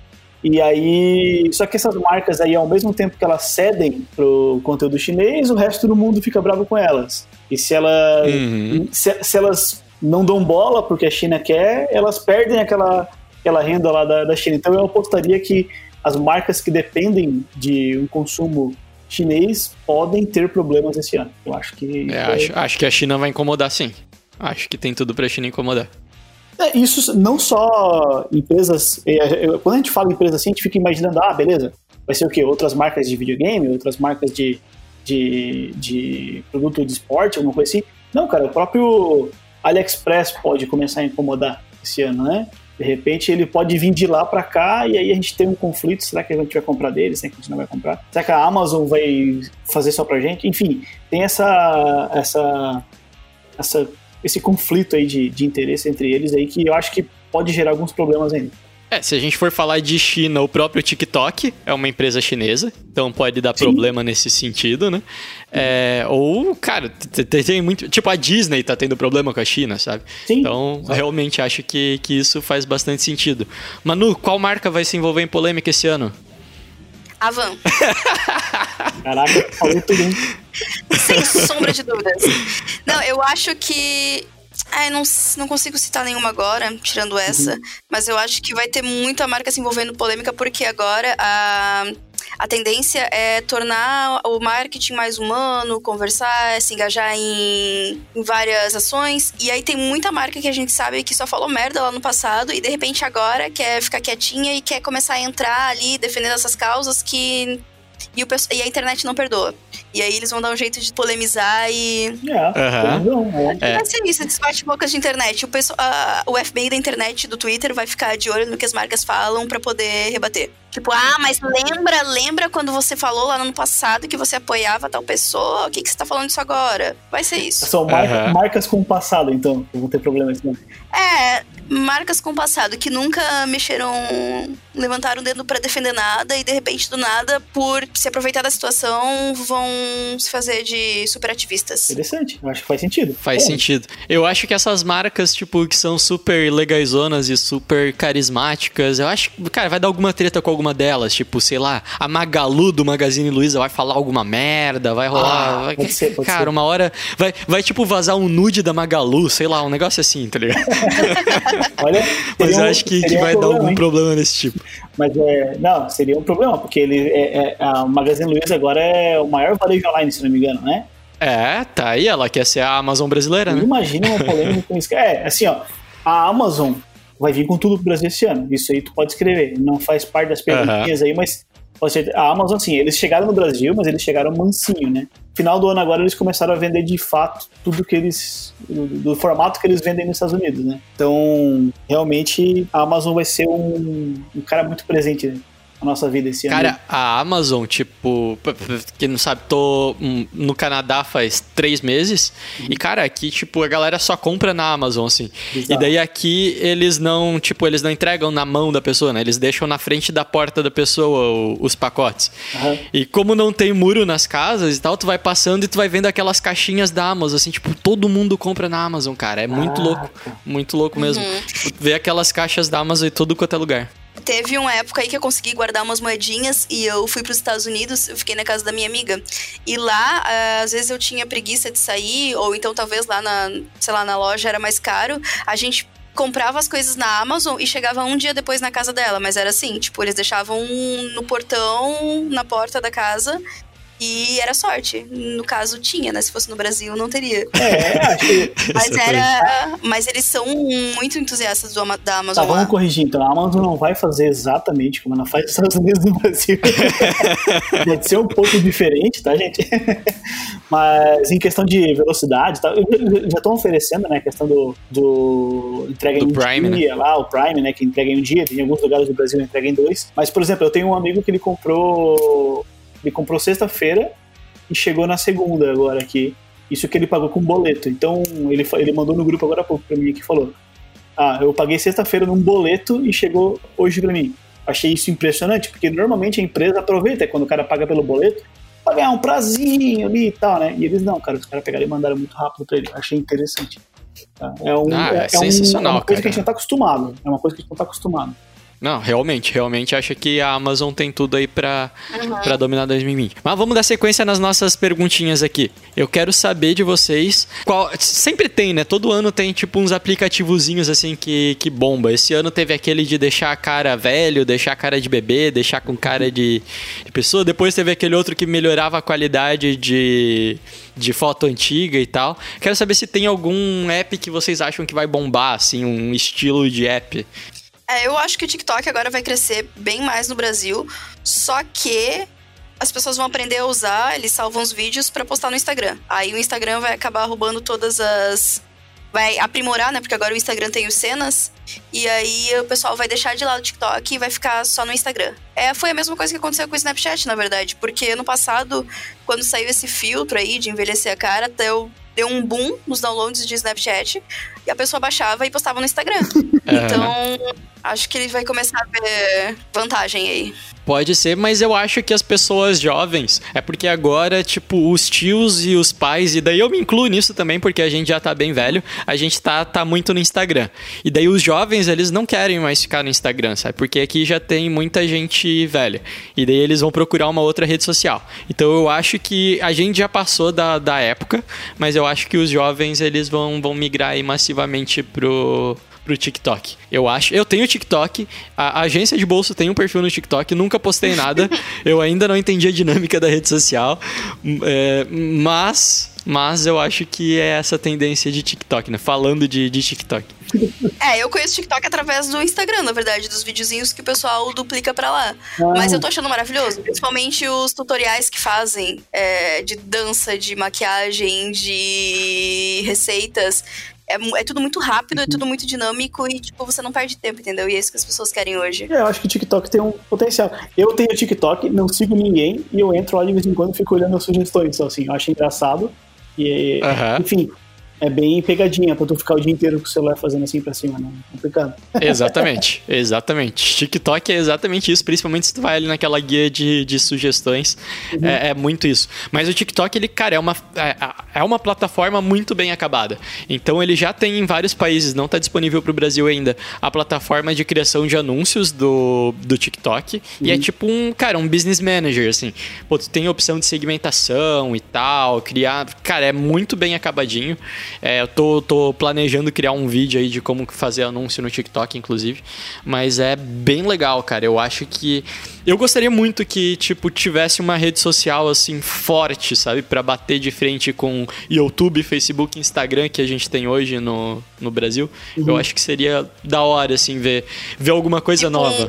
E aí, só que essas marcas aí, ao mesmo tempo que elas cedem pro conteúdo chinês, o resto do mundo fica bravo com elas. E se elas, Uhum. se, se elas não dão bola porque a China quer, elas perdem aquela, aquela renda lá da, da China. Então eu apostaria que as marcas que dependem de um consumo chinês podem ter problemas esse ano. Eu acho que. É, acho, acho que a China vai incomodar sim. Acho que tem tudo pra China incomodar. É, Isso não só empresas. é, é, Quando a gente fala em empresa assim, a gente fica imaginando, ah, beleza, vai ser o quê? Outras marcas de videogame, outras marcas de, de, de produto de esporte, alguma coisa assim. Não, cara, o próprio AliExpress pode começar a incomodar esse ano, né? De repente ele pode vir de lá para cá e aí a gente tem um conflito. Será que a gente vai comprar dele? Será que a gente não vai comprar? Será que a Amazon vai fazer só pra gente? Enfim, tem essa, essa, essa esse conflito aí de, de interesse entre eles aí que eu acho que pode gerar alguns problemas ainda. É, se a gente for falar de China, o próprio TikTok é uma empresa chinesa, então pode dar Sim. problema nesse sentido, né? É, ou, cara, tem muito. Tipo, a Disney tá tendo problema com a China, sabe? Sim. Então, realmente acho que, que isso faz bastante sentido. Manu, qual marca vai se envolver em polêmica esse ano? A Van, Caraca, falou tudo, hein? sem sombra de dúvidas. Não, eu acho que. Ai, não, não consigo citar nenhuma agora, tirando essa. Mas eu acho que vai ter muita marca se envolvendo em polêmica, porque agora a, a tendência é tornar o marketing mais humano, conversar, se engajar em, em várias ações. E aí tem muita marca que a gente sabe que só falou merda lá no passado e de repente agora quer ficar quietinha e quer começar a entrar ali defendendo essas causas que. E, o, e a internet não perdoa. E aí eles vão dar um jeito de polemizar e. É, não, é. É. Vai ser isso, esses bate-bocas de internet. O, pessoal, a- o FBI da internet, do Twitter, vai ficar de olho no que as marcas falam pra poder rebater. Tipo, ah, mas lembra, lembra quando você falou lá no ano passado que você apoiava tal pessoa? O que, que você tá falando disso agora? Vai ser isso. São marca- Aham. marcas com o passado, então, vão ter problema esse ano. É, marcas com passado que nunca mexeram, levantaram o dedo pra defender nada e de repente do nada, por se aproveitar da situação, vão se fazer de superativistas. Interessante, eu acho que faz sentido. Faz É, sentido. Eu acho que essas marcas, tipo, que são super legaisonas e super carismáticas, eu acho que, cara, vai dar alguma treta com alguma delas. Tipo, sei lá, a Magalu do Magazine Luiza vai falar alguma merda, vai rolar. Ah, vai- pode ser, pode cara, ser. uma hora vai, vai, tipo, vazar um nude da Magalu, sei lá, um negócio assim, tá ligado? Olha, Mas eu acho que, que um vai dar problema, algum hein? problema desse tipo. Mas é, não, seria um problema, porque ele é, é- a Magazine Luiza agora é o maior varejo online, se não me engano, né? É, tá aí, ela quer ser a Amazon brasileira, né? Imagina uma polêmica com isso. É, assim, ó, a Amazon vai vir com tudo pro Brasil esse ano. Isso aí tu pode escrever. Não faz parte das perguntinhas aí, mas pode ser, a Amazon, assim, eles chegaram no Brasil, mas eles chegaram mansinho, né? Final do ano agora eles começaram a vender de fato tudo que eles. do, formato que eles vendem nos Estados Unidos, né? Então, realmente, a Amazon vai ser um, um cara muito presente na nossa vida esse ano. Cara, a Amazon, tipo, quem não sabe, tô hum, no Canadá faz três meses. E, cara, aqui, tipo, a galera só compra na Amazon, assim. Bizarro. E daí aqui eles não, tipo, eles não entregam na mão da pessoa, né? Eles deixam na frente da porta da pessoa o- os pacotes. Aham. E como não tem muro nas casas e tal, tu vai passando e tu vai vendo aquelas caixinhas da Amazon, assim, tipo, todo mundo compra na Amazon, cara. É muito Ah, louco. Muito louco mesmo. Tipo, Ver aquelas caixas da Amazon em todo quanto é lugar. Teve uma época aí que eu consegui guardar umas moedinhas e eu fui para os Estados Unidos, eu fiquei na casa da minha amiga. E lá, ah, às vezes eu tinha preguiça de sair, ou então talvez lá na, sei lá, na loja era mais caro. A gente comprava as coisas na Amazon e chegava um dia depois na casa dela, mas era assim, tipo, eles deixavam no portão, na porta da casa. E era sorte. No caso, tinha, né? Se fosse no Brasil, não teria. É, acho que. Mas era. Mas eles são muito entusiastas do, da Tá, Amazon. lá. vamos corrigir então. A Amazon não vai fazer exatamente como ela faz nos Estados Unidos e no Brasil. Pode ser um pouco diferente, tá, gente? Mas em questão de velocidade, tá, já estão oferecendo, né? A questão do, do entrega Do em um Prime, dia lá, o Prime, né? Que entrega em um dia. Tem alguns lugares do Brasil que entrega em dois. Mas, por exemplo, eu tenho um amigo que ele comprou. Ele comprou sexta-feira e chegou na segunda agora aqui. Isso que ele pagou com boleto. Então, ele, ele mandou no grupo agora há pouco pra mim que falou: Ah, eu paguei sexta-feira num boleto e chegou hoje pra mim. Achei isso impressionante, porque normalmente a empresa aproveita quando o cara paga pelo boleto pra ganhar um prazinho ali e tal, né? E eles não, cara, os caras pegaram e mandaram muito rápido pra ele. Achei interessante. Tá? É, um, Ah, é um- sensacional, é uma coisa cara. que a gente não tá acostumado. É uma coisa que a gente não tá acostumado. Não, realmente, realmente acho que a Amazon tem tudo aí pra, pra dominar 2020. Mas vamos dar sequência nas nossas perguntinhas aqui. Eu quero saber de vocês. Qual, sempre tem, né? Todo ano tem tipo uns aplicativozinhos assim que, que bomba. Esse ano teve aquele de deixar a cara velho, deixar a cara de bebê, deixar com cara de, de pessoa. Depois teve aquele outro que melhorava a qualidade de, de foto antiga e tal. Quero saber se tem algum app que vocês acham que vai bombar, assim, um estilo de app. É, eu acho que o TikTok agora vai crescer bem mais no Brasil, só que as pessoas vão aprender a usar, eles salvam os vídeos pra postar no Instagram. Aí o Instagram vai acabar roubando todas as vai aprimorar, né? Porque agora o Instagram tem os cenas e aí o pessoal vai deixar de lado o TikTok e vai ficar só no Instagram. É, foi a mesma coisa que aconteceu com o Snapchat, na verdade, porque ano passado, quando saiu esse filtro aí de envelhecer a cara, deu deu um boom nos downloads de Snapchat e a pessoa baixava e postava no Instagram. Então, acho que ele vai começar a ver vantagem aí. Pode ser, mas eu acho que as pessoas jovens, é porque agora, tipo, os tios e os pais, e daí eu me incluo nisso também, porque a gente já tá bem velho, a gente tá, tá muito no Instagram. E daí os jovens, eles não querem mais ficar no Instagram, sabe? Porque aqui já tem muita gente velha. E daí eles vão procurar uma outra rede social. Então eu acho que a gente já passou da, da época, mas eu acho que os jovens, eles vão, vão migrar massivamente pro, pro TikTok. Eu acho. Eu tenho TikTok. A, a agência de bolso tem um perfil no TikTok. Nunca postei nada. eu ainda não entendi a dinâmica da rede social. É, mas. Mas eu acho que é essa tendência de TikTok, né? Falando de, de TikTok. É, eu conheço TikTok através do Instagram, na verdade, dos videozinhos que o pessoal duplica pra lá. Ah. Mas eu tô achando maravilhoso, principalmente os tutoriais que fazem é, de dança, de maquiagem, de receitas. É, é tudo muito rápido, é tudo muito dinâmico e, tipo, você não perde tempo, entendeu? E é isso que as pessoas querem hoje. É, eu acho que o TikTok tem um potencial. Eu tenho TikTok, não sigo ninguém, e eu entro lá de vez em quando e fico olhando as sugestões. Então, assim, eu acho engraçado. E, enfim, é bem pegadinha pra tu ficar o dia inteiro com o celular fazendo assim pra cima, né? É complicado. Exatamente, exatamente. TikTok é exatamente isso, principalmente se tu vai ali naquela guia de, de sugestões. É, é muito isso. Mas o TikTok, ele, cara, é uma, é, é uma plataforma muito bem acabada. Então ele já tem em vários países, não tá disponível pro Brasil ainda, a plataforma de criação de anúncios do, do TikTok. E é tipo um, cara, um business manager, assim. Pô, tu tem opção de segmentação e tal, criar. Cara, é muito bem acabadinho. É, eu tô, tô planejando criar um vídeo aí de como fazer anúncio no TikTok, inclusive. Mas é bem legal, cara. Eu acho que. Eu gostaria muito que, tipo, tivesse uma rede social assim forte, sabe? Pra bater de frente com YouTube, Facebook, Instagram que a gente tem hoje no, no Brasil. Eu acho que seria da hora, assim, ver, ver alguma coisa nova.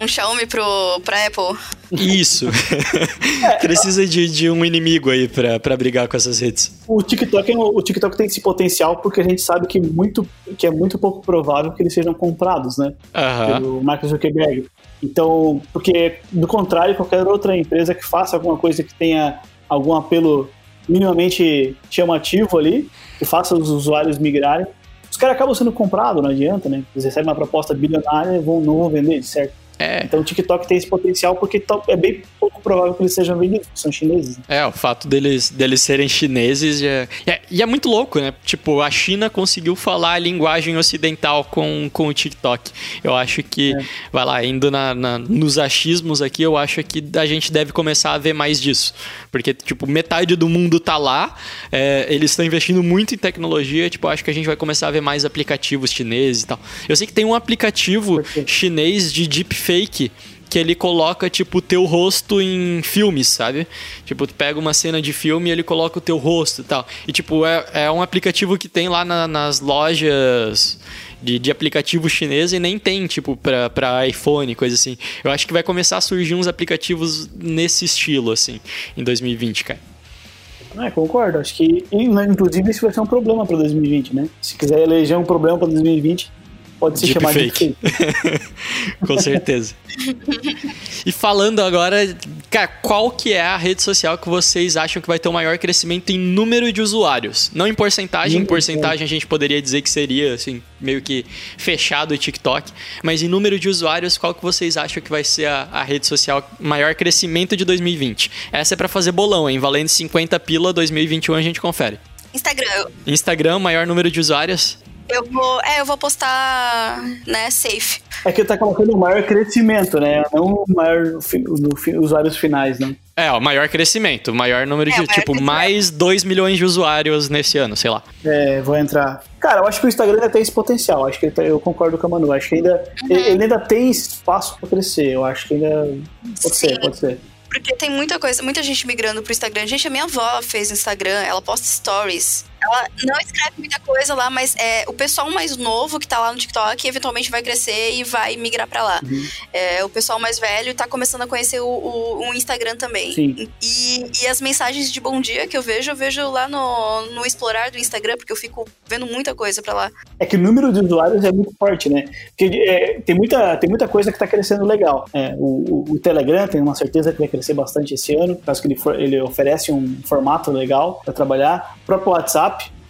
Um Xiaomi pro, pra Apple. Isso. Precisa de, de um inimigo aí pra, pra brigar com essas redes. O TikTok, é- o TikTok tem esse potencial porque a gente sabe que, muito, que é muito pouco provável que eles sejam comprados, né? Aham. pelo Mark Zuckerberg. Então, porque do contrário, qualquer outra empresa que faça alguma coisa que tenha algum apelo minimamente chamativo ali, que faça os usuários migrarem, os caras acabam sendo comprados, não adianta, né? Eles recebem uma proposta bilionária e vão, não vão vender, certo? É. Então o TikTok tem esse potencial porque é bem provável que eles sejam vendidos, porque são chineses. né? É, o fato deles, deles serem chineses já... é, e é muito louco, né? Tipo, a China conseguiu falar a linguagem ocidental com, com o TikTok. Eu acho que, vai lá, indo na, na- nos achismos aqui, eu acho que a gente deve começar a ver mais disso. Porque, tipo, metade do mundo tá lá, é, eles estão investindo muito em tecnologia, tipo, eu acho que a gente vai começar a ver mais aplicativos chineses e tal. Eu sei que tem um aplicativo chinês de deepfake que ele coloca, tipo, o teu rosto em filmes, sabe? Tipo, tu pega uma cena de filme e ele coloca o teu rosto e tal. E, tipo, é, é um aplicativo que tem lá na- nas lojas de, de aplicativo chinês e nem tem, tipo, pra, pra iPhone, coisa assim. Eu acho que vai começar a surgir uns aplicativos nesse estilo, assim, em 2020, cara. É, concordo. Acho que, inclusive, isso vai ser um problema para 2020, né? Se quiser eleger um problema para 2020, pode se chamar de Deepfake. deepfake. Com certeza. e falando agora, cara, qual que é a rede social que vocês acham que vai ter o maior crescimento em número de usuários? Não em porcentagem, em porcentagem a gente poderia dizer que seria, assim, meio que fechado o TikTok, mas em número de usuários, qual que vocês acham que vai ser a, a rede social maior crescimento de 2020? Essa é pra fazer bolão, hein? Valendo 50 pila, 2021 a gente confere. Instagram, Instagram, maior número de usuários? Eu vou. É, eu vou postar, né, safe. É que tá colocando o maior crescimento, né? Não o maior no usuários finais, né? É, o maior crescimento, maior número É, de, maior tipo, crescimento. mais 2 milhões de usuários nesse ano, sei lá. É, vou entrar. Cara, eu acho que o Instagram ainda tem esse potencial. Acho que ele tá- eu concordo com a Manu. Acho que ainda Uhum. ele, ele ainda tem espaço para crescer. Eu acho que ainda pode Sim. ser, pode ser. Porque tem muita coisa, muita gente migrando pro Instagram. Gente, a minha avó fez Instagram, ela posta stories. Ela não escreve muita coisa lá, mas é, o pessoal mais novo que tá lá no TikTok eventualmente vai crescer e vai migrar pra lá. Uhum. É, o pessoal mais velho tá começando a conhecer o, o- o Instagram também. Sim. E, e as mensagens de bom dia que eu vejo, eu vejo lá no, no explorar do Instagram, porque eu fico vendo muita coisa pra lá. É que o número de usuários é muito forte, né? Porque é, tem, muita, tem muita coisa que tá crescendo legal. É, o, o- o Telegram tem uma certeza que vai crescer bastante esse ano, por causa que ele, for- ele oferece um formato legal para trabalhar. O próprio WhatsApp,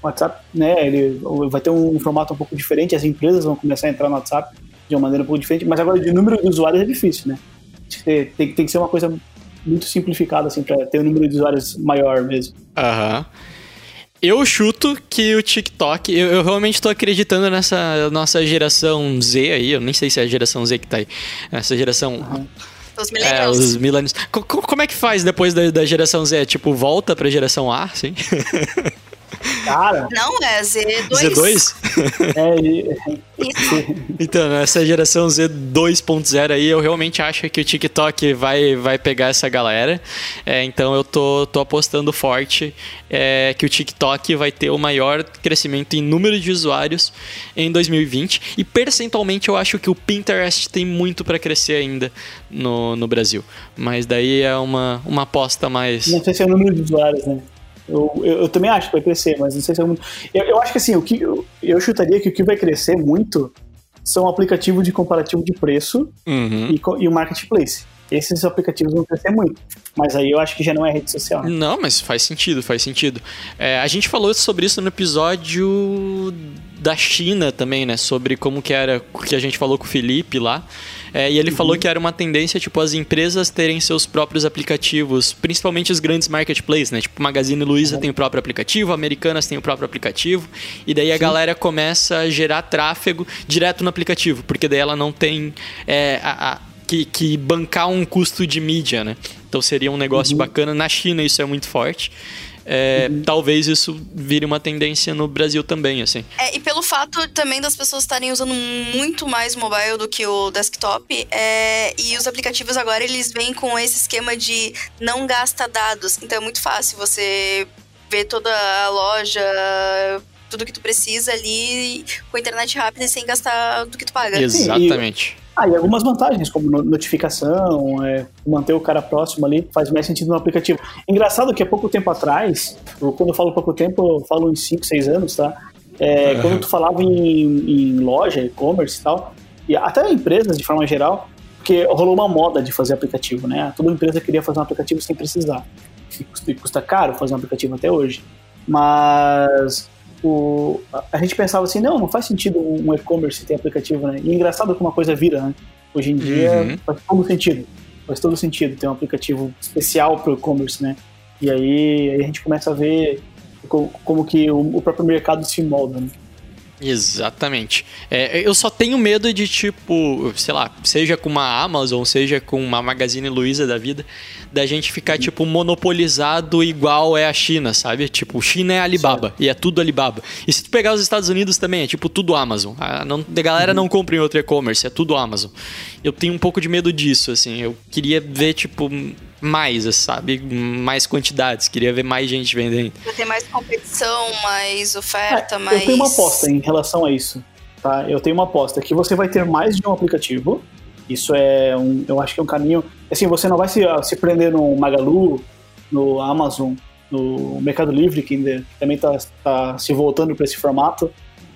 WhatsApp, né, ele vai ter um formato um pouco diferente, as empresas vão começar a entrar no WhatsApp de uma maneira um pouco diferente, mas agora de número de usuários é difícil, né? Tem, tem, tem que ser uma coisa muito simplificada, assim, para ter um número de usuários maior mesmo. Aham. Eu chuto que o TikTok, eu, eu realmente tô acreditando nessa nossa geração Z aí, eu nem sei se é a geração Z que tá aí, essa geração, Os é, millennials. os millennials. Co- co- como é que faz depois da, da geração Z? Tipo, volta pra geração A, sim? Cara, Não, é Z2. Z2? é, e- Isso. Então, nessa geração Z 2.0 aí, eu realmente acho que o TikTok vai, vai pegar essa galera. É, então eu tô, tô apostando forte é, que o TikTok vai ter o maior crescimento em número de usuários em 2020. E percentualmente eu acho que o Pinterest tem muito para crescer ainda no, no Brasil. Mas daí é uma, uma aposta mais. Não sei se é o número de usuários, né? Eu, eu, eu também acho que vai crescer, mas não sei se é o número. Eu, eu acho que assim, o que, eu, eu chutaria que o que vai crescer muito são aplicativos de comparativo de preço Uhum. e, e o marketplace. Esses aplicativos vão crescer muito. Mas aí eu acho que já não é rede social. né? Não, mas faz sentido, faz sentido. É, a gente falou sobre isso no episódio da China também, né? Sobre como que era, que a gente falou com o Felipe lá. É, e ele falou que era uma tendência, tipo, as empresas terem seus próprios aplicativos, principalmente os grandes marketplaces, né? Tipo, Magazine Luiza tem o próprio aplicativo, Americanas tem o próprio aplicativo, e daí a galera começa a gerar tráfego direto no aplicativo, porque daí ela não tem é, a- a- que, que bancar um custo de mídia, né? Então seria um negócio bacana. Na China isso é muito forte. É, Talvez isso vire uma tendência no Brasil também, assim. É, e pelo fato também das pessoas estarem usando muito mais mobile do que o desktop, é, e os aplicativos agora eles vêm com esse esquema de não gasta dados. Então é muito fácil você ver toda a loja, tudo que tu precisa ali com a internet rápida e sem gastar do que tu paga. Exatamente. Ah, e algumas vantagens, como no- notificação, é, manter o cara próximo ali, faz mais sentido no aplicativo. Engraçado que há pouco tempo atrás, quando eu falo pouco tempo, eu falo em 5, 6 anos, tá? É, Quando tu falava em, em loja, e-commerce e tal, e até empresas de forma geral, porque rolou uma moda de fazer aplicativo, né? Toda empresa queria fazer um aplicativo sem precisar. E custa, e custa caro fazer um aplicativo até hoje. Mas o, a- gente pensava assim, não, não faz sentido um e-commerce ter aplicativo, né? E é engraçado como uma coisa vira, né? Hoje em dia Uhum. faz todo sentido. Faz todo sentido ter um aplicativo especial para o e-commerce, né? E aí, aí a gente começa a ver como, como que o, o próprio mercado se molda, né? Exatamente. É, eu só tenho medo de, tipo, sei lá, seja com uma Amazon, seja com uma Magazine Luiza da vida, da gente ficar, tipo, monopolizado igual é a China, sabe? Tipo, China é Alibaba e é tudo Alibaba. E se tu pegar os Estados Unidos também, é tipo tudo Amazon. A, não, a galera não compra em outro e-commerce, é tudo Amazon. Eu tenho um pouco de medo disso, assim. Eu queria ver, tipo, mais, sabe? Mais quantidades. Queria ver mais gente vendendo. Vai ter mais competição, mais oferta, É, mais. Eu tenho uma aposta em relação a isso. Tá? Eu tenho uma aposta que você vai ter mais de um aplicativo. Isso é um, eu acho que é um caminho. Assim, você não vai se, se prender no Magalu, no Amazon, no Mercado Livre, que ainda também está se voltando para esse formato.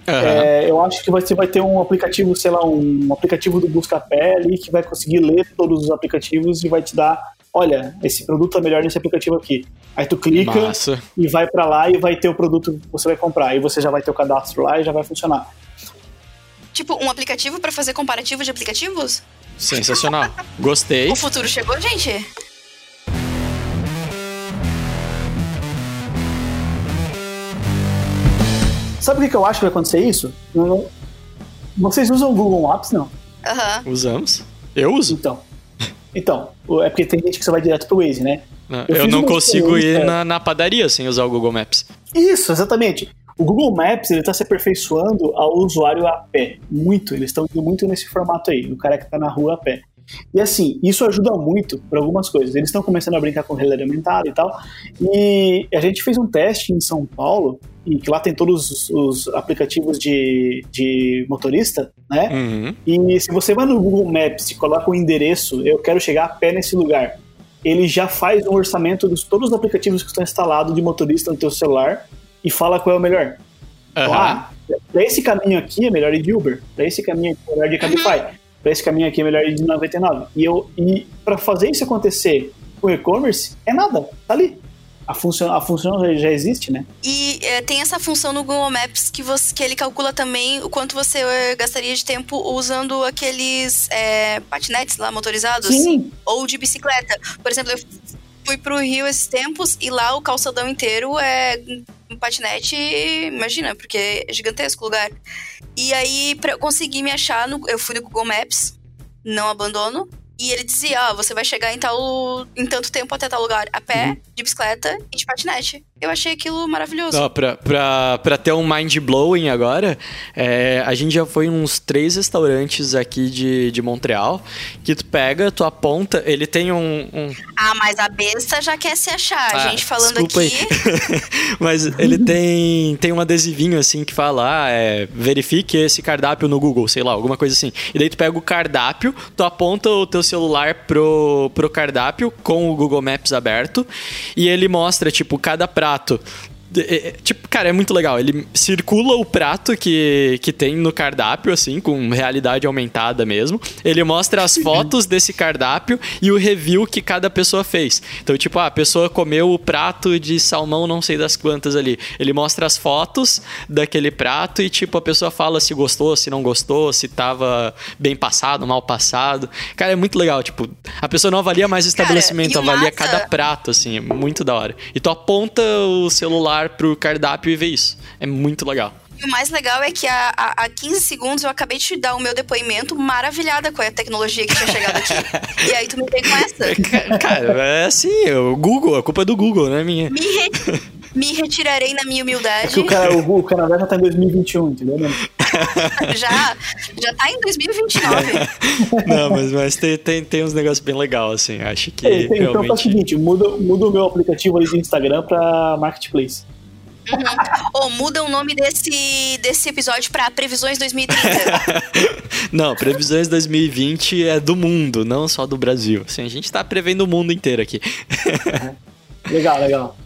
Aham. É, eu acho que você vai ter um aplicativo, sei lá, um aplicativo do Buscapé ali que vai conseguir ler todos os aplicativos e vai te dar, olha, esse produto é melhor nesse aplicativo aqui. Aí tu clica Massa. e vai pra lá e vai ter o produto que você vai comprar. Aí você já vai ter o cadastro lá e já vai funcionar. Tipo, um aplicativo pra fazer comparativo de aplicativos? Sensacional. Gostei. O futuro chegou, gente? Sabe o que eu acho que vai acontecer isso? Vocês usam o Google Maps, não? Aham. Usamos. Eu uso. Então. Então, é porque tem gente que você vai direto pro Waze, né? Não, Eu Eu, fiz não consigo ir na, na padaria sem usar o Google Maps. Isso, exatamente. O Google Maps ele está se aperfeiçoando ao usuário a pé. Muito. Eles estão indo muito nesse formato aí, do cara que está na rua a pé. E assim, isso ajuda muito para algumas coisas. Eles estão começando a brincar com realidade aumentada e tal. E a gente fez um teste em São Paulo, e que lá tem todos os, os aplicativos de, de motorista, né? Uhum. E se você vai no Google Maps e coloca o endereço, eu quero chegar a pé nesse lugar, ele já faz um orçamento de todos os aplicativos que estão instalados de motorista no teu celular e fala qual é o melhor. Então, Aham. ah, pra esse caminho aqui é melhor ir de Uber, pra esse caminho aqui é melhor de Cabify, pra esse caminho aqui é melhor ir de 99. E, eu, e para fazer isso acontecer com e-commerce, é nada, tá ali. A função, a função já existe, né? E é, tem essa função no Google Maps que, você, que ele calcula também o quanto você é, gastaria de tempo usando aqueles é, patinetes lá motorizados. Sim, Ou de bicicleta. Por exemplo, eu fui pro Rio esses tempos e lá o calçadão inteiro é um patinete, imagina, porque é gigantesco o lugar. E aí, pra eu conseguir me achar, no, eu fui no Google Maps, não abandono. E ele dizia, ó, você vai chegar em tal em tanto tempo até tal lugar, a pé, de bicicleta e de patinete. Eu achei aquilo maravilhoso. Ó, pra, pra, pra ter um mind blowing agora, é, a gente já foi em uns três restaurantes aqui de, de Montreal que tu pega, tu aponta, ele tem um. um- Ah, mas a besta já quer se achar. Ah, a gente falando aqui. Mas ele tem, tem um adesivinho assim que fala: ah, é, verifique esse cardápio no Google, sei lá, alguma coisa assim. E daí tu pega o cardápio, tu aponta o teu celular pro, pro cardápio com o Google Maps aberto e ele mostra, tipo, cada prato. É, é, Tipo, cara, é muito legal. Ele circula o prato que, que tem no cardápio, assim, com realidade aumentada mesmo. Ele mostra as fotos desse cardápio e o review que cada pessoa fez. Então, tipo, ah, a pessoa comeu o prato de salmão não sei das quantas ali. Ele mostra as fotos daquele prato e, tipo, a pessoa fala se gostou, se não gostou, se tava bem passado, mal passado. Cara, é muito legal. Tipo, a pessoa não avalia mais o Cara, estabelecimento, o avalia massa- cada prato, assim. É muito da hora. E tu aponta o celular pro cardápio e vê isso. É muito legal. E o mais legal é que há, há, há 15 segundos eu acabei de te dar o meu depoimento maravilhada com a tecnologia que tinha chegado aqui. e aí tu me veio com essa. Ca- Cara, é assim, o Google, a culpa é do Google, não é minha. Me, me retirarei na minha é humildade. que o, cara, o, o Canadá já tá em 2021, entendeu? né? Já, já tá em 2029. Não, mas, mas tem, tem, tem uns negócios bem legais, assim. Acho que Ei, tem- Então faz o realmente. seguinte, muda, muda o meu aplicativo ali de Instagram pra Marketplace. Ou muda o nome desse, desse episódio pra Previsões 2030. não, previsões 2020 é do mundo, não só do Brasil. Assim, a gente tá prevendo o mundo inteiro aqui. Legal, legal.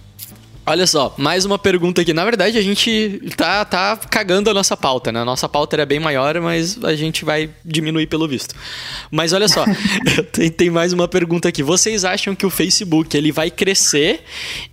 Olha só, mais uma pergunta aqui. Na verdade, a gente tá, tá cagando a nossa pauta, né? A nossa pauta era bem maior, mas a gente vai diminuir pelo visto. Mas olha só, tem, tem mais uma pergunta aqui. Vocês acham que o Facebook ele vai crescer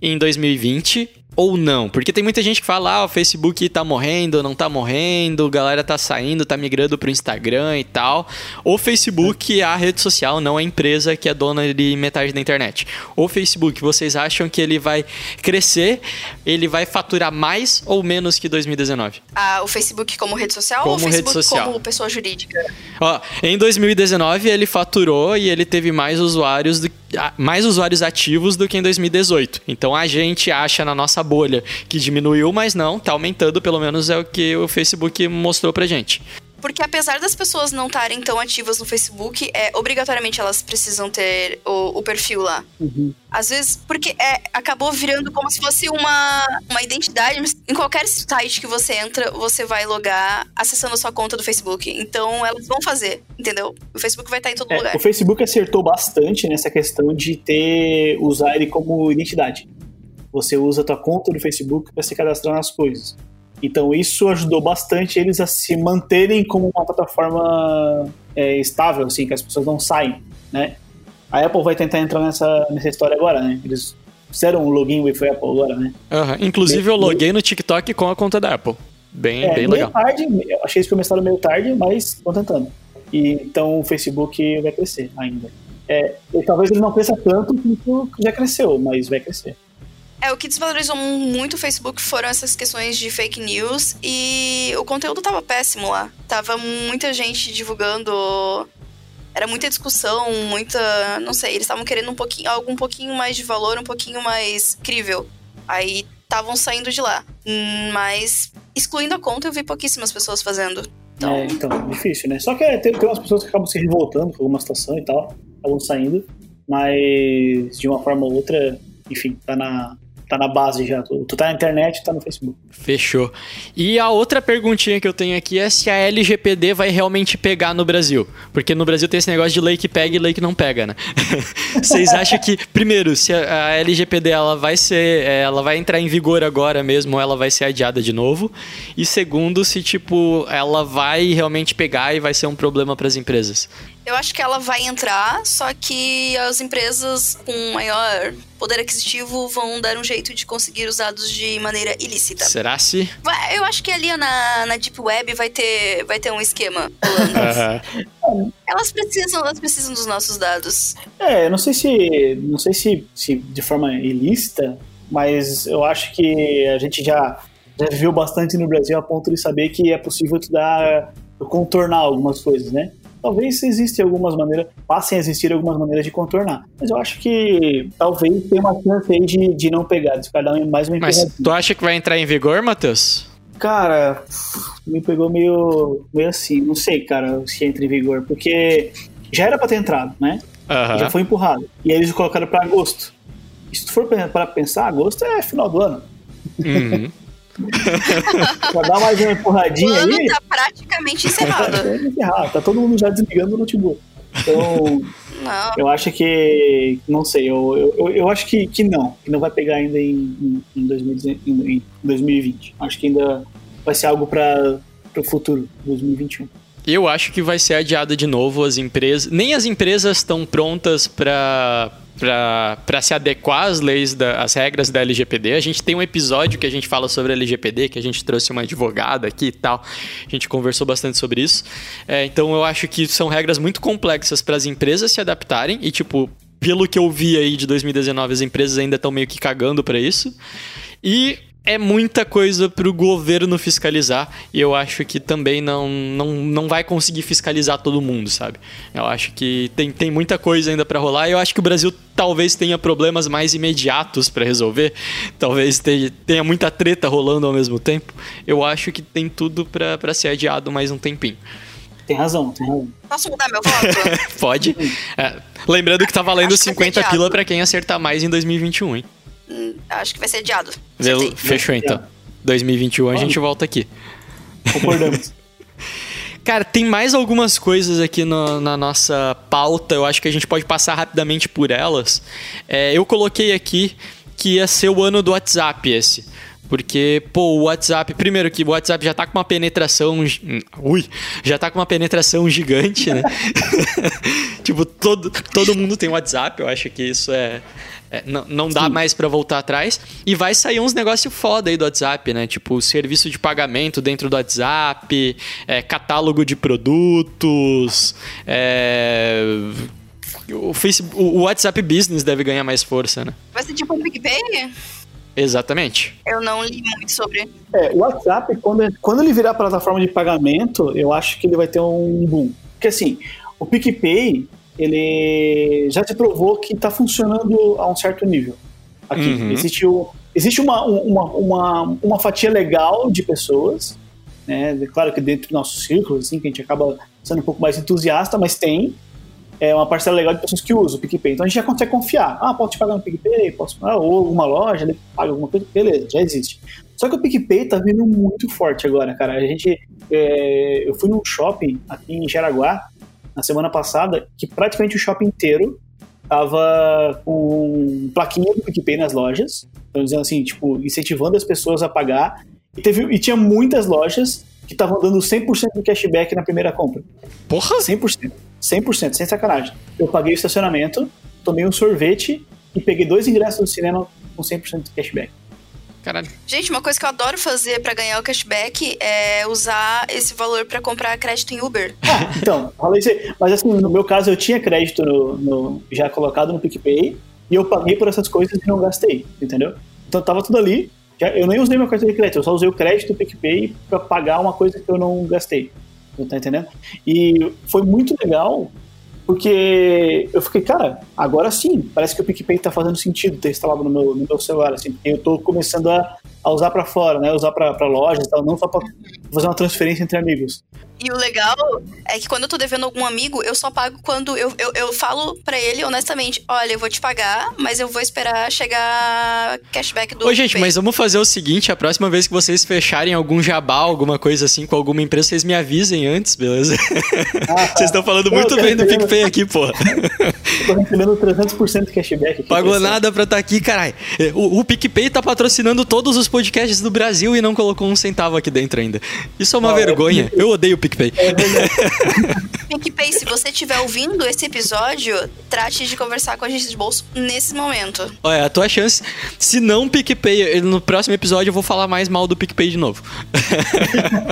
em 2020 ou não? Porque tem muita gente que fala, ah, o Facebook tá morrendo, não tá morrendo, a galera tá saindo, tá migrando pro Instagram e tal. O Facebook é a rede social, não a empresa que é dona de metade da internet. O Facebook, vocês acham que ele vai crescer, ele vai faturar mais ou menos que 2019? Ah, o Facebook como rede social Como ou o Facebook rede social. como pessoa jurídica? Ó, em 2019 ele faturou e ele teve mais usuários do- ah, mais usuários ativos do que em 2018. Então a gente acha na nossa bolha que diminuiu, mas não, tá aumentando, pelo menos é o que o Facebook mostrou pra gente. Porque apesar das pessoas não estarem tão ativas no Facebook, é, obrigatoriamente elas precisam ter o, o perfil lá. Às vezes, porque é, acabou virando como se fosse uma, uma identidade. Em qualquer site que você entra, você vai logar acessando a sua conta do Facebook. Então elas vão fazer, entendeu? O Facebook vai estar em todo É, lugar. o Facebook acertou bastante nessa questão de ter usar ele como identidade. Você usa a tua conta do Facebook para se cadastrar nas coisas. Então isso ajudou bastante eles a se manterem como uma plataforma é, estável, assim, que as pessoas não saem, né? A Apple vai tentar entrar nessa, nessa história agora, né? Eles fizeram um login with Apple agora, né? Aham. Inclusive eu loguei no TikTok com a conta da Apple. Bem, É, bem legal. tarde, achei eles começaram meio tarde, mas estão tentando. E, então o Facebook vai crescer ainda. É, talvez ele não cresça tanto quanto já cresceu, mas vai crescer. É, o que desvalorizou muito o Facebook foram essas questões de fake news e o conteúdo tava péssimo lá. Tava muita gente divulgando. Era muita discussão, muita. Não sei, eles estavam querendo um pouquinho, algo um pouquinho mais de valor, um pouquinho mais crível. Aí estavam saindo de lá. Hum, Mas, excluindo a conta, eu vi pouquíssimas pessoas fazendo. Então, É, então, difícil, né? Só que é, tem, tem umas pessoas que acabam se revoltando com alguma situação e tal, acabam saindo, mas de uma forma ou outra, enfim, tá na, tá na base já. Tu, tu tá na internet, tá no Facebook. Fechou. E a outra perguntinha que eu tenho aqui é se a LGPD vai realmente pegar no Brasil. Porque no Brasil tem esse negócio de lei que pega e lei que não pega, né? Vocês acham que, primeiro, se a LGPD ela vai ser. é, Ela vai entrar em vigor agora mesmo ou ela vai ser adiada de novo? E segundo, se tipo, ela vai realmente pegar e vai ser um problema para as empresas. Eu acho que ela vai entrar, só que as empresas com maior poder aquisitivo vão dar um jeito de conseguir os dados de maneira ilícita. Será se? Vai- Eu acho que ali na, na Deep Web vai ter, vai ter um esquema. Aham. elas precisam, elas precisam dos nossos dados. É, eu não sei se. Não sei se, se de forma ilícita, mas eu acho que a gente já, já viveu bastante no Brasil a ponto de saber que é possível tu dar. contornar algumas coisas, né? Talvez existem algumas maneiras, passem a existir algumas maneiras de contornar. Mas eu acho que talvez tenha uma chance aí de, de não pegar, de ficar dando mais uma Mas tu acha que vai entrar em vigor, Matheus? Cara, me pegou meio, meio assim, não sei, cara, se entra em vigor, porque já era pra ter entrado, né? Aham. já foi empurrado. E aí eles colocaram pra agosto. E se tu for para pensar, agosto é final do ano. Uhum. Pra dar mais uma O empurradinha ano aí, tá praticamente encerrado. encerrar. Tá todo mundo já desligando o notebook. Então, Não. eu acho que. Não sei, eu, eu, eu- acho que, que não. Que não vai pegar ainda em, em, em 2019 em- em 2020. Acho que ainda vai ser algo para o futuro, 2021. Eu acho que vai ser adiado de novo as empresas. Nem as empresas estão prontas para para se adequar às leis, da, às regras da LGPD. A gente tem um episódio que a gente fala sobre a LGPD, que a gente trouxe uma advogada aqui e tal. A gente conversou bastante sobre isso. É, então eu acho que são regras muito complexas para as empresas se adaptarem e tipo pelo que eu vi aí de 2019, as empresas ainda estão meio que cagando para isso. E é muita coisa para o governo fiscalizar e eu acho que também não, não, não vai conseguir fiscalizar todo mundo, sabe? Eu acho que tem, tem muita coisa ainda para rolar e eu acho que o Brasil talvez tenha problemas mais imediatos para resolver, talvez tenha, tenha muita treta rolando ao mesmo tempo. Eu acho que tem tudo para ser adiado mais um tempinho. Tem razão, tem razão. Posso mudar meu voto? Pode? É, lembrando que tá valendo Acho que vai ser 50 adiado. pila para quem acertar mais em 2021, hein? Hum, Acho que vai ser adiado. Acertei. Fechou então. 2021 a gente volta aqui. Concordamos. Cara, tem mais algumas coisas aqui no- na nossa pauta. Eu acho que a gente pode passar rapidamente por elas. É, eu coloquei aqui que ia ser o ano do WhatsApp esse. Porque, pô, o WhatsApp, primeiro que o WhatsApp já tá com uma penetração. Ui, já tá com uma penetração gigante, né? tipo, todo, todo mundo tem WhatsApp, eu acho que isso é, É, não, não dá mais pra voltar atrás. E vai sair uns negócios foda aí do WhatsApp, né? Tipo, serviço de pagamento dentro do WhatsApp, é, catálogo de produtos, é, o, Facebook, o WhatsApp Business deve ganhar mais força, né? Vai ser tipo um PicPay? Exatamente. Eu não li muito sobre. É, o WhatsApp, quando, quando ele virar plataforma de pagamento, eu acho que ele vai ter um boom. Porque assim, o PicPay, ele já se provou que está funcionando a um certo nível. Aqui, Uhum. existe, o- existe uma, uma, uma, uma fatia legal de pessoas, né? Claro que dentro do nosso círculo, assim, que a gente acaba sendo um pouco mais entusiasta, mas tem é uma parcela legal de pessoas que usam o PicPay. Então a gente já consegue confiar. Ah, posso te pagar no PicPay, posso, ah, ou alguma loja, ele paga alguma coisa, beleza, já existe. Só que o PicPay tá vindo muito forte agora, cara. A gente, é, eu fui num shopping aqui em Jaraguá na semana passada que praticamente o shopping inteiro tava com plaquinha do PicPay nas lojas. Então dizendo assim, tipo, incentivando as pessoas a pagar. E, teve, e tinha muitas lojas que estavam dando 100% do cashback na primeira compra. Porra! 100%. 100%, sem sacanagem. Eu paguei o estacionamento, tomei um sorvete e peguei dois ingressos do cinema com 100% de cashback. Caralho. Gente, uma coisa que eu adoro fazer pra ganhar o cashback é usar esse valor pra comprar crédito em Uber. Ah, então, falei isso aí. Mas assim, no meu caso, eu tinha crédito no, no- já colocado no PicPay e eu paguei por essas coisas e não gastei, entendeu? Então tava tudo ali. Já- eu nem usei meu cartão de crédito, eu só usei o crédito do PicPay pra pagar uma coisa que eu não gastei. Você tá entendendo? E foi muito legal, porque eu fiquei, cara, agora sim, parece que o PicPay tá fazendo sentido ter instalado no meu, no meu celular, assim, porque eu tô começando a, a usar pra fora, né? Usar pra lojas e tal, não só pra fazer uma transferência entre amigos. E o legal é que quando eu tô devendo algum amigo, eu só pago quando eu, eu, eu falo pra ele honestamente: olha, eu vou te pagar, mas eu vou esperar chegar cashback do. Ô, gente, PicPay." mas vamos fazer o seguinte: a próxima vez que vocês fecharem algum jabá, alguma coisa assim com alguma empresa, vocês me avisem antes, beleza? Vocês estão falando Não, muito eu bem do PicPay aqui, porra. Eu tô recebendo 300% de cashback. aqui, Pagou nada pra estar aqui, caralho. O, o PicPay tá patrocinando todos os podcasts do Brasil e não colocou um centavo aqui dentro ainda. Isso é uma é- vergonha. Eu odeio o PicPay. É verdade. PicPay, se você estiver ouvindo esse episódio, trate de conversar com a agência de bolso nesse momento. Olha, a tua chance. Se não PicPay, no próximo episódio eu vou falar mais mal do PicPay de novo.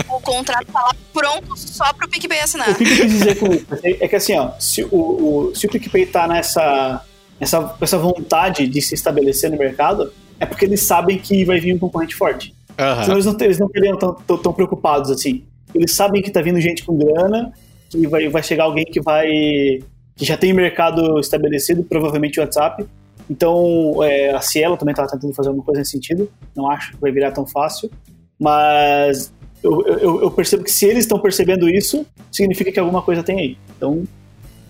O contrato tá lá pronto só pro PicPay assinar. O que eu quis dizer com isso é que assim, ó, se o, o, se o PicPay tá nessa, nessa, essa vontade de se estabelecer no mercado, é porque eles sabem que vai vir um concorrente forte. Aham. Senão eles não, eles não teriam tão, tão, preocupados assim. Eles sabem que tá vindo gente com grana, que vai, vai chegar alguém que vai. que já tem mercado estabelecido, provavelmente o WhatsApp. Então, é, a Cielo também tá tentando fazer alguma coisa nesse sentido. Não acho que vai virar tão fácil. Mas eu, eu, eu percebo que se eles estão percebendo isso, significa que alguma coisa tem aí. Então,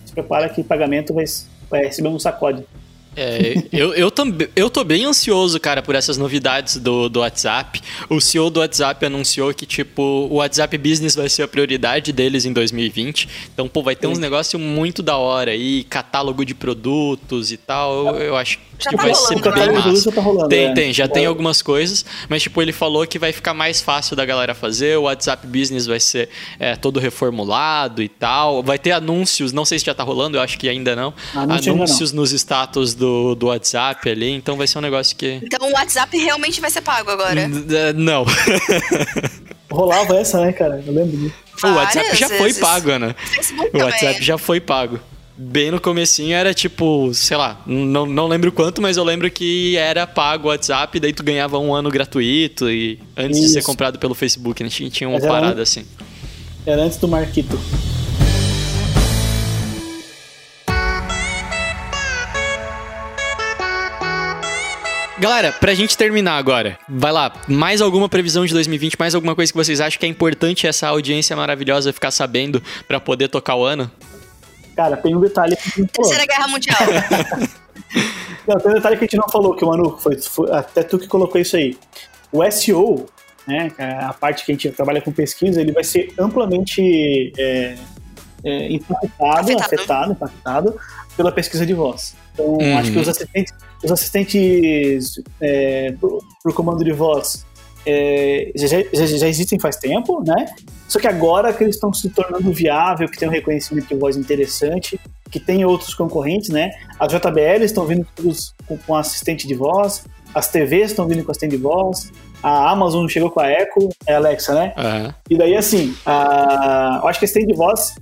se prepara que pagamento vai, vai receber um sacode. É, eu, eu, também, eu tô bem ansioso, cara, por essas novidades do, do WhatsApp. O CEO do WhatsApp anunciou que, tipo, o WhatsApp Business vai ser a prioridade deles em 2020. Então, pô, vai ter uns negócios muito da hora aí, catálogo de produtos e tal. Eu, eu acho Já que tá vai rolando, ser né? bem de massa. tá rolando, Tem, é. tem, já tem É. algumas coisas, mas, tipo, ele falou que vai ficar mais fácil da galera fazer. O WhatsApp Business vai ser é, todo reformulado e tal. Vai ter anúncios, não sei se já tá rolando, eu acho que ainda não. Anúncio ainda não. anúncios nos status do, do WhatsApp ali, então vai ser um negócio que. Então o WhatsApp realmente vai ser pago agora. N- é, Não. Rolava essa, né, cara? Eu lembro disso. o WhatsApp já foi vezes. pago, né? Facebook O também. WhatsApp já foi pago. Bem no comecinho era tipo, sei lá, não, não lembro quanto, mas eu lembro que era pago o WhatsApp, daí tu ganhava um ano gratuito e antes de ser Isso. comprado pelo Facebook, né? Tinha, tinha uma parada um- assim. Era antes do Marquito. Galera, pra gente terminar agora, vai lá, mais alguma previsão de 2020, mais alguma coisa que vocês acham que é importante essa audiência maravilhosa ficar sabendo pra poder tocar o ano? Cara, tem um detalhe que a gente não falou. Terceira Guerra Mundial. Não, tem um detalhe que a gente não falou, que o Manu, foi, foi até tu que colocou isso aí. O SEO, né, é a parte que a gente trabalha com pesquisa, ele vai ser amplamente é, é, impactado, Afetado. afetado. impactado pela pesquisa de voz. Então, Uhum. acho que os assistentes, os assistentes é, por, por comando de voz é, já, já, já existem faz tempo, né? Só que agora que eles estão se tornando viável, que tem um reconhecimento de voz interessante, que tem outros concorrentes, né? As JBL estão vindo todos com, com assistente de voz, as TVs estão vindo com assistente de voz, a Amazon chegou com a Echo, é a Alexa, né? Aham. E daí, assim, a... eu acho que assistente de voz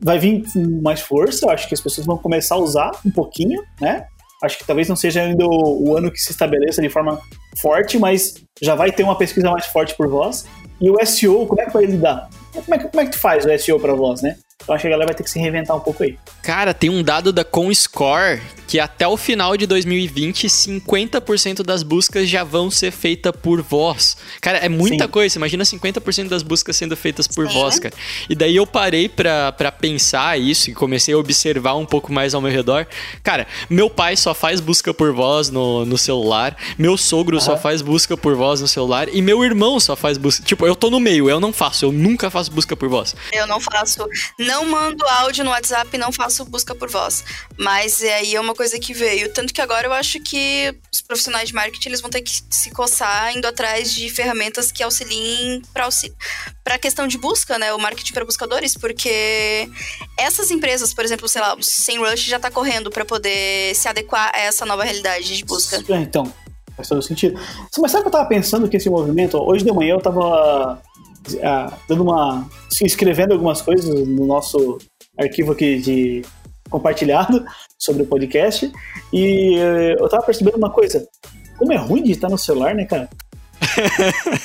vai vir com mais força, eu acho que as pessoas vão começar a usar um pouquinho, né? Acho que talvez não seja ainda o, o ano que se estabeleça de forma forte, mas já vai ter uma pesquisa mais forte por voz. E o SEO, como é que vai lidar? Como é que, como é que tu faz o SEO para voz, né? Então acho que a galera vai ter que se reinventar um pouco aí. Cara, tem um dado da ComScore que até o final de 2020, 50% das buscas já vão ser feitas por voz. Cara, é muita Sim. coisa. Imagina 50% das buscas sendo feitas por Sim. voz, cara. E daí eu parei pra, pra pensar isso e comecei a observar um pouco mais ao meu redor. Cara, meu pai só faz busca por voz no, no celular. Meu sogro só Aham. faz busca por voz no celular. E meu irmão só faz busca. Tipo, eu tô no meio, eu não faço. Eu nunca faço busca por voz. Eu não faço, não mando áudio no WhatsApp, não faço busca por voz. Mas é, aí é uma coisa que veio. Tanto que agora eu acho que os profissionais de marketing eles vão ter que se coçar indo atrás de ferramentas que auxiliem para auxili a questão de busca, né? O marketing para buscadores, porque essas empresas, por exemplo, sei lá, o SEMrush já tá correndo para poder se adequar a essa nova realidade de busca. É, Então, faz todo sentido. Mas sabe o que eu tava pensando que esse movimento? Hoje de manhã eu tava ah, dando uma. escrevendo algumas coisas no nosso arquivo aqui de compartilhado sobre o podcast. E eh, eu tava percebendo uma coisa. Como é ruim digitar no celular, né, cara?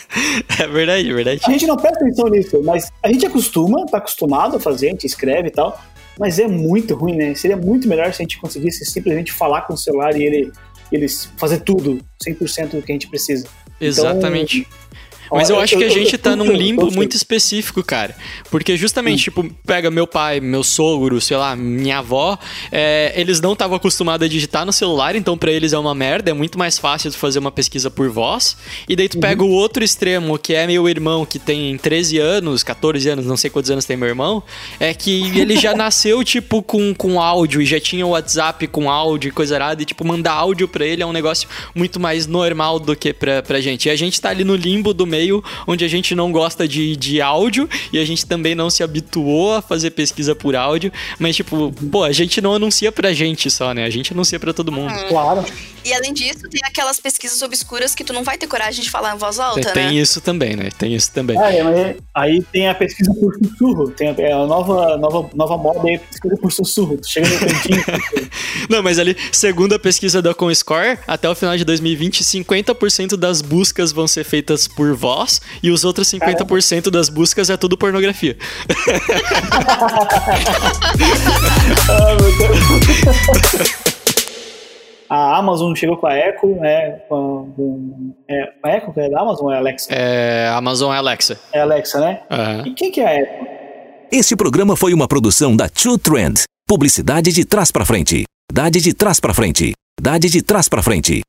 É verdade, é verdade. A gente não presta atenção nisso, mas a gente acostuma, tá acostumado a fazer, a gente escreve e tal, mas é muito ruim, né? Seria muito melhor se a gente conseguisse simplesmente falar com o celular e ele, ele fazer tudo, 100% do que a gente precisa. Exatamente. Ó, Mas eu acho que a gente tá num limbo muito específico, cara. Porque justamente, tipo, pega meu pai, meu sogro, sei lá, minha avó, é, eles não estavam acostumados a digitar no celular, então pra eles é uma merda, é muito mais fácil tu fazer uma pesquisa por voz. E daí tu pega o outro extremo, que é meu irmão, que tem 13 anos, 14 anos, não sei quantos anos tem meu irmão, é que ele já nasceu, tipo, com, com áudio e já tinha o WhatsApp com áudio e coisa arada, e, tipo, mandar áudio pra ele é um negócio muito mais normal do que pra, pra gente. E a gente tá ali no limbo do meio, onde a gente não gosta de, de áudio e a gente também não se habituou a fazer pesquisa por áudio, mas, tipo, pô, a gente não anuncia pra gente só, né? A gente anuncia pra todo mundo. Claro. E além disso, tem aquelas pesquisas obscuras que tu não vai ter coragem de falar em voz alta, Tem né? isso também, né? Tem isso também. Ah, é, mas aí tem a pesquisa por sussurro, tem a, é a nova, nova, nova moda aí, pesquisa por sussurro. Tu chega no cantinho. Não, mas ali, segundo a pesquisa da ComScore, até o final de 2020, 50% das buscas vão ser feitas por voz e os outros 50% das buscas é tudo pornografia. a Amazon chegou com a Echo, né? Com, com- é, a Echo que é da Amazon ou é a Alexa? É, Amazon é Alexa. É a Alexa, né? Aham. E quem que é a Echo? Este programa foi uma produção da True Trend. Publicidade de trás pra frente. Dade de trás pra frente. Dade de trás pra frente.